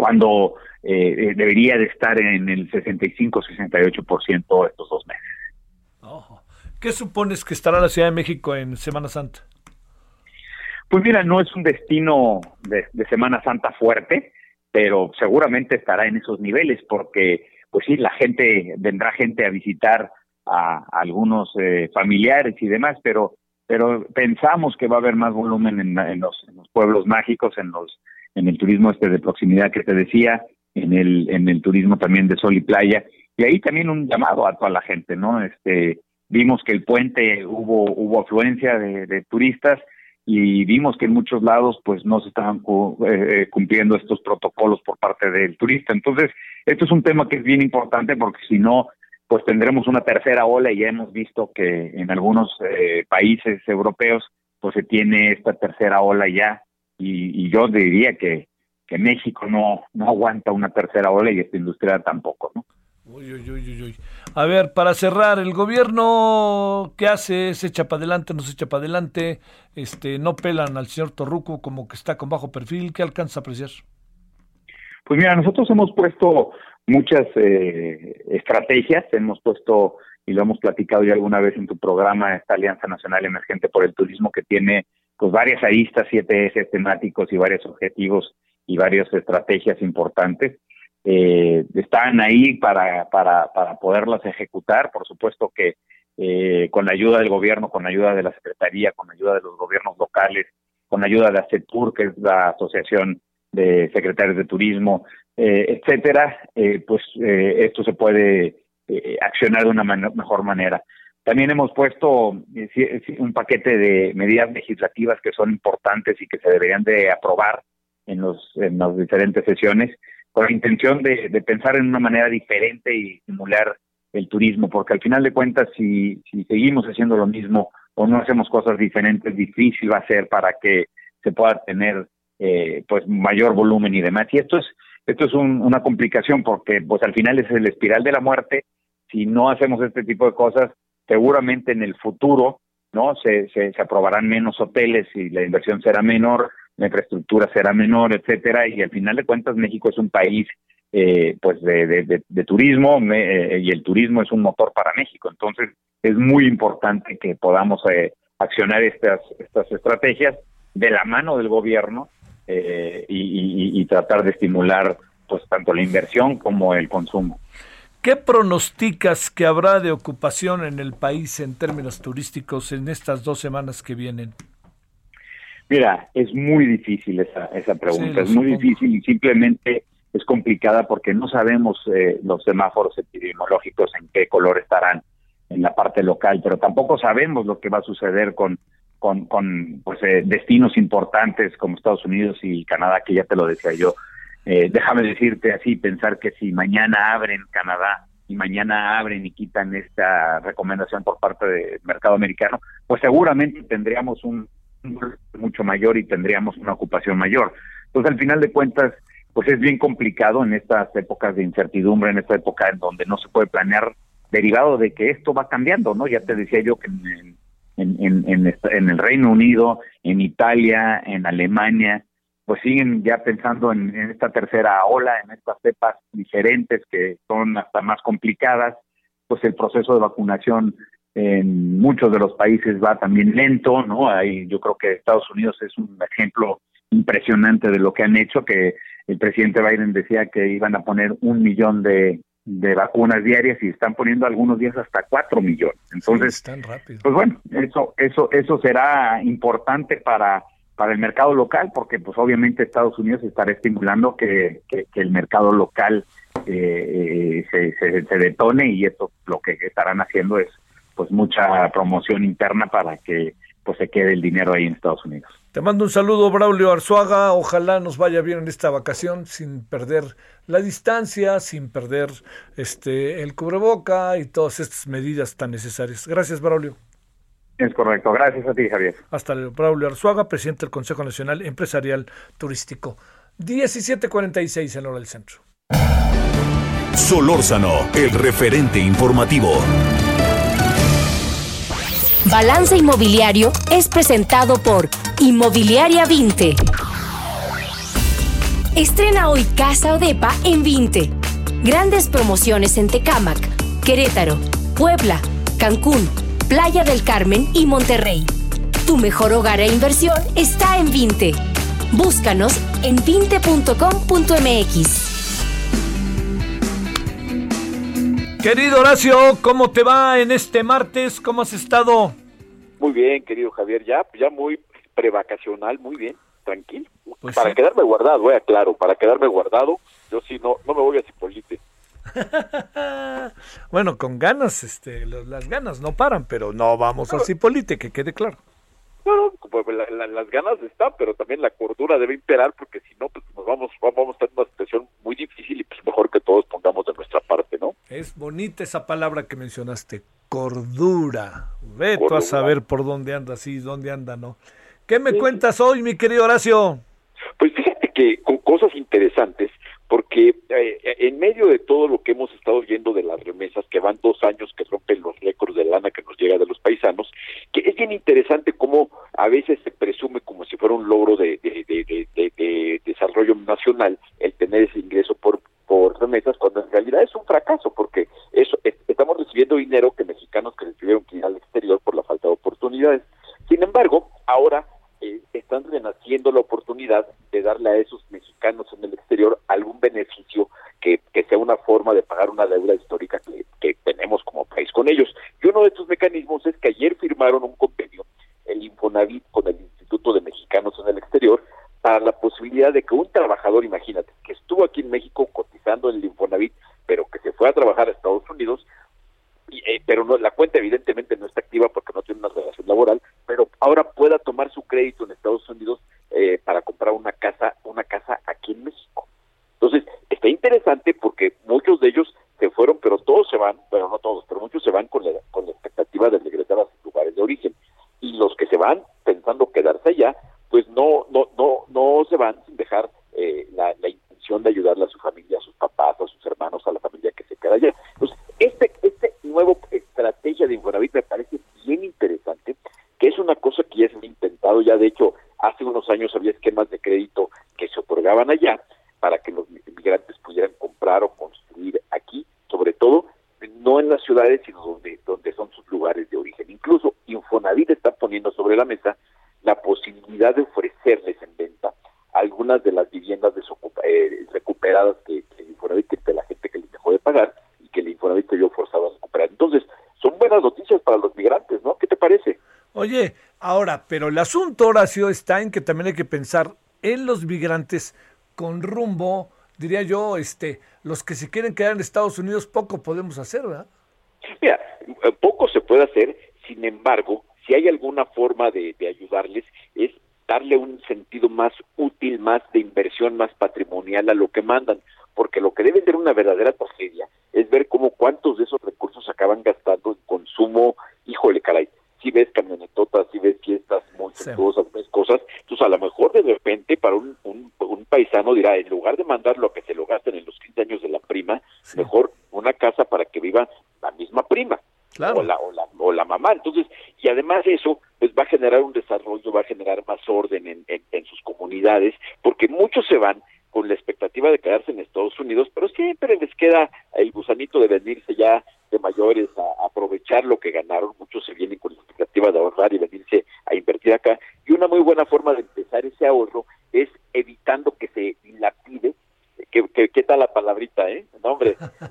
cuando eh, eh, debería de estar en el 65-68% estos dos meses. ¿Qué supones que estará la Ciudad de México en Semana Santa? Pues mira, no es un destino de, de Semana Santa fuerte, pero seguramente estará en esos niveles porque pues sí, la gente, vendrá gente a visitar a, algunos eh, familiares y demás, pero pero pensamos que va a haber más volumen en, los, pueblos mágicos, en los en el turismo este de proximidad que te decía, en el en el turismo también de sol y playa y ahí también un llamado a toda la gente, ¿no? Este vimos que el puente hubo hubo afluencia de, turistas y vimos que en muchos lados pues no se estaban eh, cumpliendo estos protocolos por parte del turista. Entonces, esto es un tema que es bien importante porque si no, pues tendremos una tercera ola y ya hemos visto que en algunos eh, países europeos pues se tiene esta tercera ola ya y, yo diría que, que México no, no aguanta una tercera ola y esta industria tampoco, ¿no? Uy, uy, uy, uy. A ver, para cerrar, el gobierno, ¿qué hace? ¿Se echa para adelante? ¿No se echa para adelante? Este, ¿No pelan al señor Torruco como que está con bajo perfil? ¿Qué alcanza a apreciar? Pues mira, nosotros hemos puesto muchas eh, estrategias, hemos puesto, y lo hemos platicado ya alguna vez en tu programa, esta Alianza Nacional Emergente por el Turismo que tiene pues varias aristas, siete ejes temáticos y varios objetivos y varias estrategias importantes. Eh, están ahí para, para, para poderlas ejecutar, por supuesto que eh, con la ayuda del gobierno, con la ayuda de la Secretaría, con la ayuda de los gobiernos locales, con la ayuda de ACETUR, que es la Asociación de secretarios de turismo, eh, etcétera, eh, pues eh, esto se puede accionar de una mejor manera. También hemos puesto un paquete de medidas legislativas que son importantes y que se deberían de aprobar en, los, en las diferentes sesiones con la intención de, de pensar en una manera diferente y estimular el turismo, porque al final de cuentas, si, si seguimos haciendo lo mismo o no hacemos cosas diferentes, difícil va a ser para que se pueda tener eh, pues mayor volumen y demás. Y esto es esto es una complicación porque pues al final es el espiral de la muerte. Si no hacemos este tipo de cosas, seguramente en el futuro no se, se, aprobarán menos hoteles y la inversión será menor, la infraestructura será menor, etcétera. Y al final de cuentas México es un país eh, pues de, turismo eh, y el turismo es un motor para México. Entonces es muy importante que podamos eh, accionar estas, estas estrategias de la mano del gobierno eh, y, tratar de estimular pues tanto la inversión como el consumo. ¿Qué pronosticas que habrá de ocupación en el país en términos turísticos en estas dos semanas que vienen? Mira, es muy difícil esa, esa pregunta, es muy difícil y simplemente es complicada porque no sabemos eh, los semáforos epidemiológicos en qué color estarán en la parte local, pero tampoco sabemos lo que va a suceder con con, con pues, eh, destinos importantes como Estados Unidos y Canadá, que ya te lo decía yo. Eh, déjame decirte así, pensar que si mañana abren Canadá y mañana abren y quitan esta recomendación por parte del mercado americano, pues seguramente tendríamos un, mucho mayor y tendríamos una ocupación mayor. Entonces, al final de cuentas, pues es bien complicado en estas épocas de incertidumbre, en esta época en donde no se puede planear derivado de que esto va cambiando, ¿no? Ya te decía yo que en, en, en, en, el Reino Unido, en Italia, en Alemania, pues siguen ya pensando en, esta tercera ola, en estas cepas diferentes que son hasta más complicadas, pues el proceso de vacunación en muchos de los países va también lento, ¿no? Ahí yo creo que Estados Unidos es un ejemplo impresionante de lo que han hecho, que el presidente Biden decía que iban a poner un millón de, de vacunas diarias y están poniendo algunos días hasta cuatro millones. Entonces, pues bueno, eso, eso, eso será importante para para el mercado local, porque pues obviamente Estados Unidos estará estimulando que, el mercado local eh, se, se, se, detone y eso lo que estarán haciendo es pues mucha promoción interna para que pues se quede el dinero ahí en Estados Unidos. Te mando un saludo, Braulio Arzuaga. Ojalá nos vaya bien en esta vacación sin perder la distancia, sin perder este el cubreboca y todas estas medidas tan necesarias. Gracias, Braulio. Es correcto. Gracias a ti, Javier. Hasta luego. Braulio Arzuaga, presidente del Consejo Nacional Empresarial Turístico. 1746 en hora del centro. Solórzano, el referente informativo. Balance Inmobiliario es presentado por Inmobiliaria 20. Estrena hoy Casa Odepa en 20. Grandes promociones en Tecámac, Querétaro, Puebla, Cancún, Playa del Carmen y Monterrey. Tu mejor hogar e inversión está en 20. Búscanos en 20.com.mx. Querido Horacio, ¿cómo te va en este martes? ¿Cómo has estado? Muy bien, querido Javier, ya, ya muy prevacacional, muy bien, tranquilo. Pues para quedarme guardado, eh, claro, para quedarme guardado, yo sí no, no me voy a Cipolite. bueno, con ganas, este, las ganas no paran, pero no vamos a Cipolite, que quede claro. Bueno, pues, las ganas están, pero también la cordura debe imperar, porque si no, pues nos vamos, vamos a tener una situación muy difícil y pues mejor que todos pongamos de nuestra parte, ¿no? Es bonita esa palabra que mencionaste, cordura. Ve tú a saber por dónde anda, sí, dónde anda, ¿no? ¿Qué me cuentas hoy, mi querido Horacio? Pues fíjate que con cosas interesantes, porque eh, en medio de todo lo que hemos estado viendo de las remesas, que van dos años que rompen los récords de lana que nos llega de los paisanos, que es bien interesante cómo a veces se presume como si fuera un logro de, de desarrollo nacional el tener ese ingreso por por remesas, cuando en realidad es un fracaso, porque eso estamos recibiendo dinero que mexicanos que recibieron que ir al exterior por la falta de oportunidades. Sin embargo, ahora eh, están renaciendo la oportunidad de darle a esos mexicanos en el exterior algún beneficio que, que sea una forma de pagar una deuda histórica que, que tenemos como país con ellos. Y uno de estos mecanismos es que ayer firmaron un convenio, el Infonavit con el Instituto de Mexicanos en el Exterior, para la posibilidad de que un trabajador imagínate, que estuvo aquí en México cotizando en el Infonavit, pero que se fue a trabajar a Estados Unidos, eh, pero no, la cuenta evidentemente no está activa porque no tiene una relación laboral, pero ahora pueda tomar su crédito en Estados Unidos eh, para comprar una casa, una casa aquí en México. Entonces, está interesante porque muchos de ellos se fueron, pero todos se van, bueno, no todos, pero muchos se van con la, con la expectativa de regresar a sus lugares de origen. Y los que se van pensando quedarse allá, pues no, no, no, no se van sin dejar eh, la, la intención de ayudarle a su familia, a sus papás, a sus hermanos, a la familia que se queda allá. Entonces, este, este nuevo estrategia de Infonavit me parece bien interesante, que es una cosa que ya se ha intentado, ya de hecho, hace unos años había esquemas de crédito que se otorgaban allá para que los migrantes pudieran comprar o construir aquí, sobre todo no en las ciudades, sino donde, donde son sus lugares de origen. Incluso Infonavit está poniendo sobre la mesa la posibilidad de ofrecerles en venta algunas de las viviendas eh, recuperadas que, que Infonavit de la gente que les dejó de pagar que el Infonavit se vio forzado a recuperar. Entonces, son buenas noticias para los migrantes, ¿no? ¿Qué te parece? Oye, ahora, pero el asunto, Horacio, está en que también hay que pensar en los migrantes con rumbo, diría yo, este, los que se quieren quedar en Estados Unidos, poco podemos hacer, ¿verdad? Mira, eh, poco se puede hacer, sin embargo, si hay alguna forma de, de ayudarles, es darle un sentido más útil, más de inversión, más patrimonial a lo que mandan, porque lo que debe ser una verdadera tragedia es ver cómo cuántos de esos recursos acaban gastando en consumo, híjole, caray, si ves camionetotas, si ves fiestas muy suntuosas, ves cosas, entonces a lo mejor de repente para un, un, un, paisano dirá, en lugar de mandarlo a que se lo gasten en los 15 años de la prima, mejor una casa para que viva la misma prima. O, la, o, la, o la mamá. Entonces, y además de eso, pues va a generar un desarrollo, va a generar más orden en, en, en sus comunidades, porque muchos se van con la expectativa de quedarse en Estados Unidos, pero siempre les queda el gusanito de venirse ya de mayores a, aprovechar lo que ganaron. Muchos se vienen con la expectativa de ahorrar y venirse a invertir acá. Y una muy buena forma de empezar ese ahorro es evitando que se dilapide ¿Qué, qué, qué tal la palabrita, eh? No, hombre,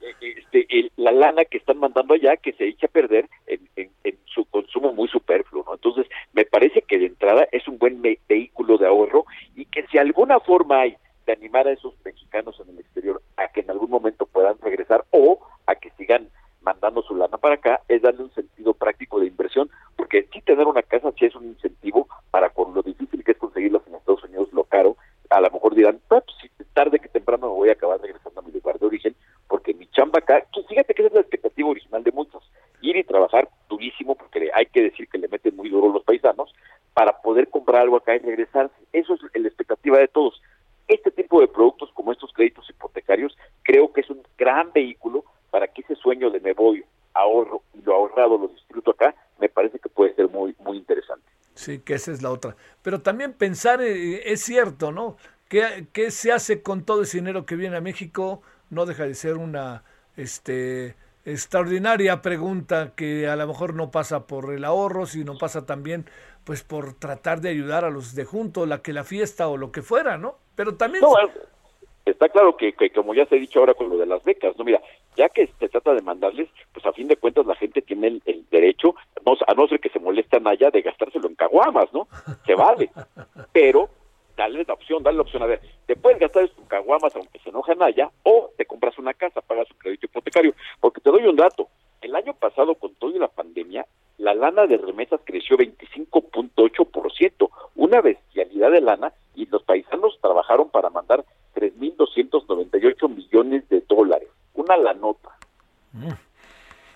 este, este, el, la lana que están mandando allá que se echa a perder en, en, en, su consumo muy superfluo, ¿no? Entonces, me parece que de entrada es un buen me vehículo de ahorro y que si alguna forma hay de animar a esos mexicanos en el exterior a que en algún momento puedan regresar o a que sigan mandando su lana para acá, es darle un sentido práctico de inversión, porque sí tener una casa sí es un incentivo para con lo difícil que es conseguirlos en Estados Unidos, lo caro, a lo mejor dirán, pues tarde que temprano me voy a acabar regresando a mi lugar de origen, porque mi chamba acá, fíjate que esa es la expectativa original de muchos, ir y trabajar durísimo, porque hay que decir que le meten muy duro los paisanos, para poder comprar algo acá y regresar. Eso es la expectativa de todos. Este tipo de productos, como estos créditos hipotecarios, creo que es un gran vehículo para que ese sueño de me voy, ahorro y lo ahorrado lo disfruto acá, me parece que puede ser muy, muy interesante. Sí, que esa es la otra. Pero también pensar, eh, es cierto, ¿no? ¿Qué, ¿Qué, se hace con todo ese dinero que viene a México? No deja de ser una este, extraordinaria pregunta que a lo mejor no pasa por el ahorro, sino pasa también pues por tratar de ayudar a los de junto, la que la fiesta o lo que fuera, ¿no? Pero también... No, está claro que, como ya se ha dicho ahora con lo de las becas, no mira, ya que se trata de mandarles, pues a fin de cuentas la gente tiene el, el derecho, a no ser que se molestan allá, de gastárselo en caguamas, ¿no? Se vale, pero dale la opción, dale la opción, a ver, te puedes gastar en caguamas aunque se enojan allá, o te compras una casa, pagas un crédito hipotecario, porque te doy un dato, el año pasado con toda la pandemia, la lana de remesas creció 25.8%, una bestialidad de lana, y los paisanos trabajaron para mandar 3.298 millones de dólares. Una la nota. Mm.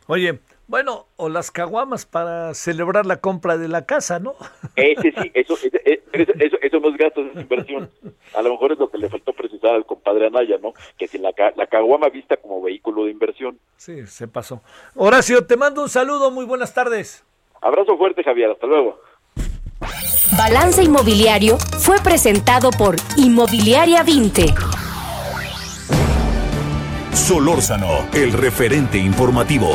Oye, bueno, o las caguamas para celebrar la compra de la casa, ¿no? Ese sí, eso, ese, eso, eso, eso no es gasto, es inversión. A lo mejor es lo que le faltó precisar al compadre Anaya, ¿no? Que si la, la caguama vista como vehículo de inversión. Sí, se pasó. Horacio, te mando un saludo, muy buenas tardes. Abrazo fuerte, Javier, hasta luego. Balance Inmobiliario fue presentado por Inmobiliaria 20. Solórzano, el referente informativo.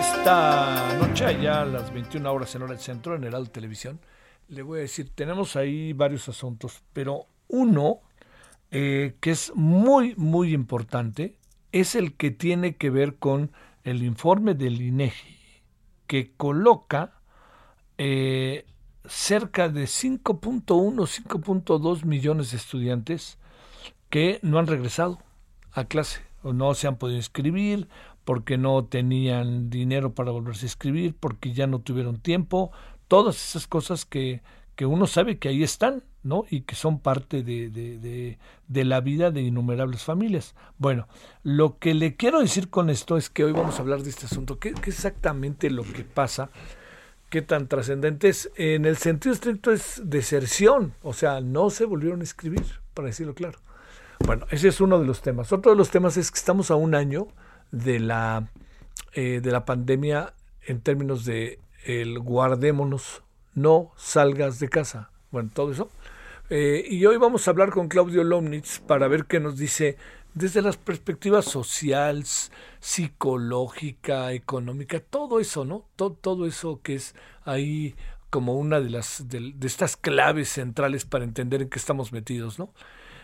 Esta noche, allá a las 21 horas en hora del centro, en el Alto Televisión, le voy a decir, tenemos ahí varios asuntos, pero uno eh, que es muy, muy importante es el que tiene que ver con el informe del INEGI, que coloca eh, cerca de 5.1, 5.2 millones de estudiantes que no han regresado a clase o no se han podido inscribir porque no tenían dinero para volverse a inscribir, porque ya no tuvieron tiempo, todas esas cosas que, que uno sabe que ahí están, ¿no? Y que son parte de, de, de, la vida de innumerables familias. Bueno, lo que le quiero decir con esto es que hoy vamos a hablar de este asunto. ¿Qué, qué exactamente lo que pasa? ¿Qué tan trascendente es? En el sentido estricto es deserción, o sea, no se volvieron a escribir, para decirlo claro. Bueno, ese es uno de los temas. Otro de los temas es que estamos a un año de la, eh, de la pandemia en términos de el guardémonos, no salgas de casa. Bueno, todo eso. Eh, y hoy vamos a hablar con Claudio Lomnitz para ver qué nos dice desde las perspectivas sociales, psicológica, económica, todo eso, ¿no? Todo, todo eso que es ahí como una de las de, de, estas claves centrales para entender en qué estamos metidos, ¿no?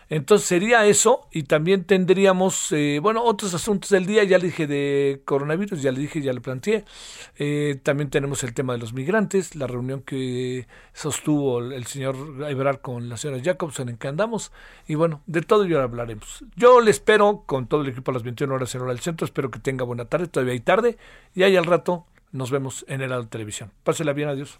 Entonces sería eso y también tendríamos, eh, bueno, otros asuntos del día, ya le dije de coronavirus, ya le dije, ya le planteé. Eh, también tenemos el tema de los migrantes, la reunión que sostuvo el señor Ebrard con la señora Jacobson en que andamos. Y bueno, de todo ya hablaremos. Yo le espero con todo el equipo a las 21 horas en hora del centro, espero que tenga buena tarde, todavía hay tarde, y ahí al rato nos vemos en el Televisión. Pásela bien, adiós.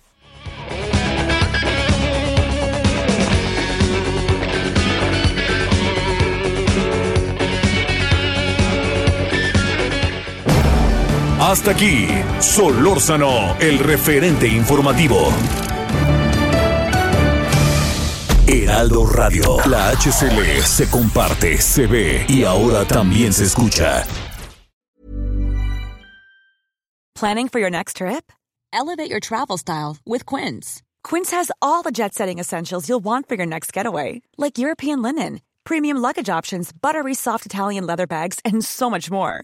Hasta aquí, Solórzano, el referente informativo. Heraldo Radio, la HCL se comparte, se ve y ahora también se escucha. Planning for your next trip? Elevate your travel style with Quince. Quince has all the jet setting essentials you'll want for your next getaway, like European linen, premium luggage options, buttery soft Italian leather bags, and so much more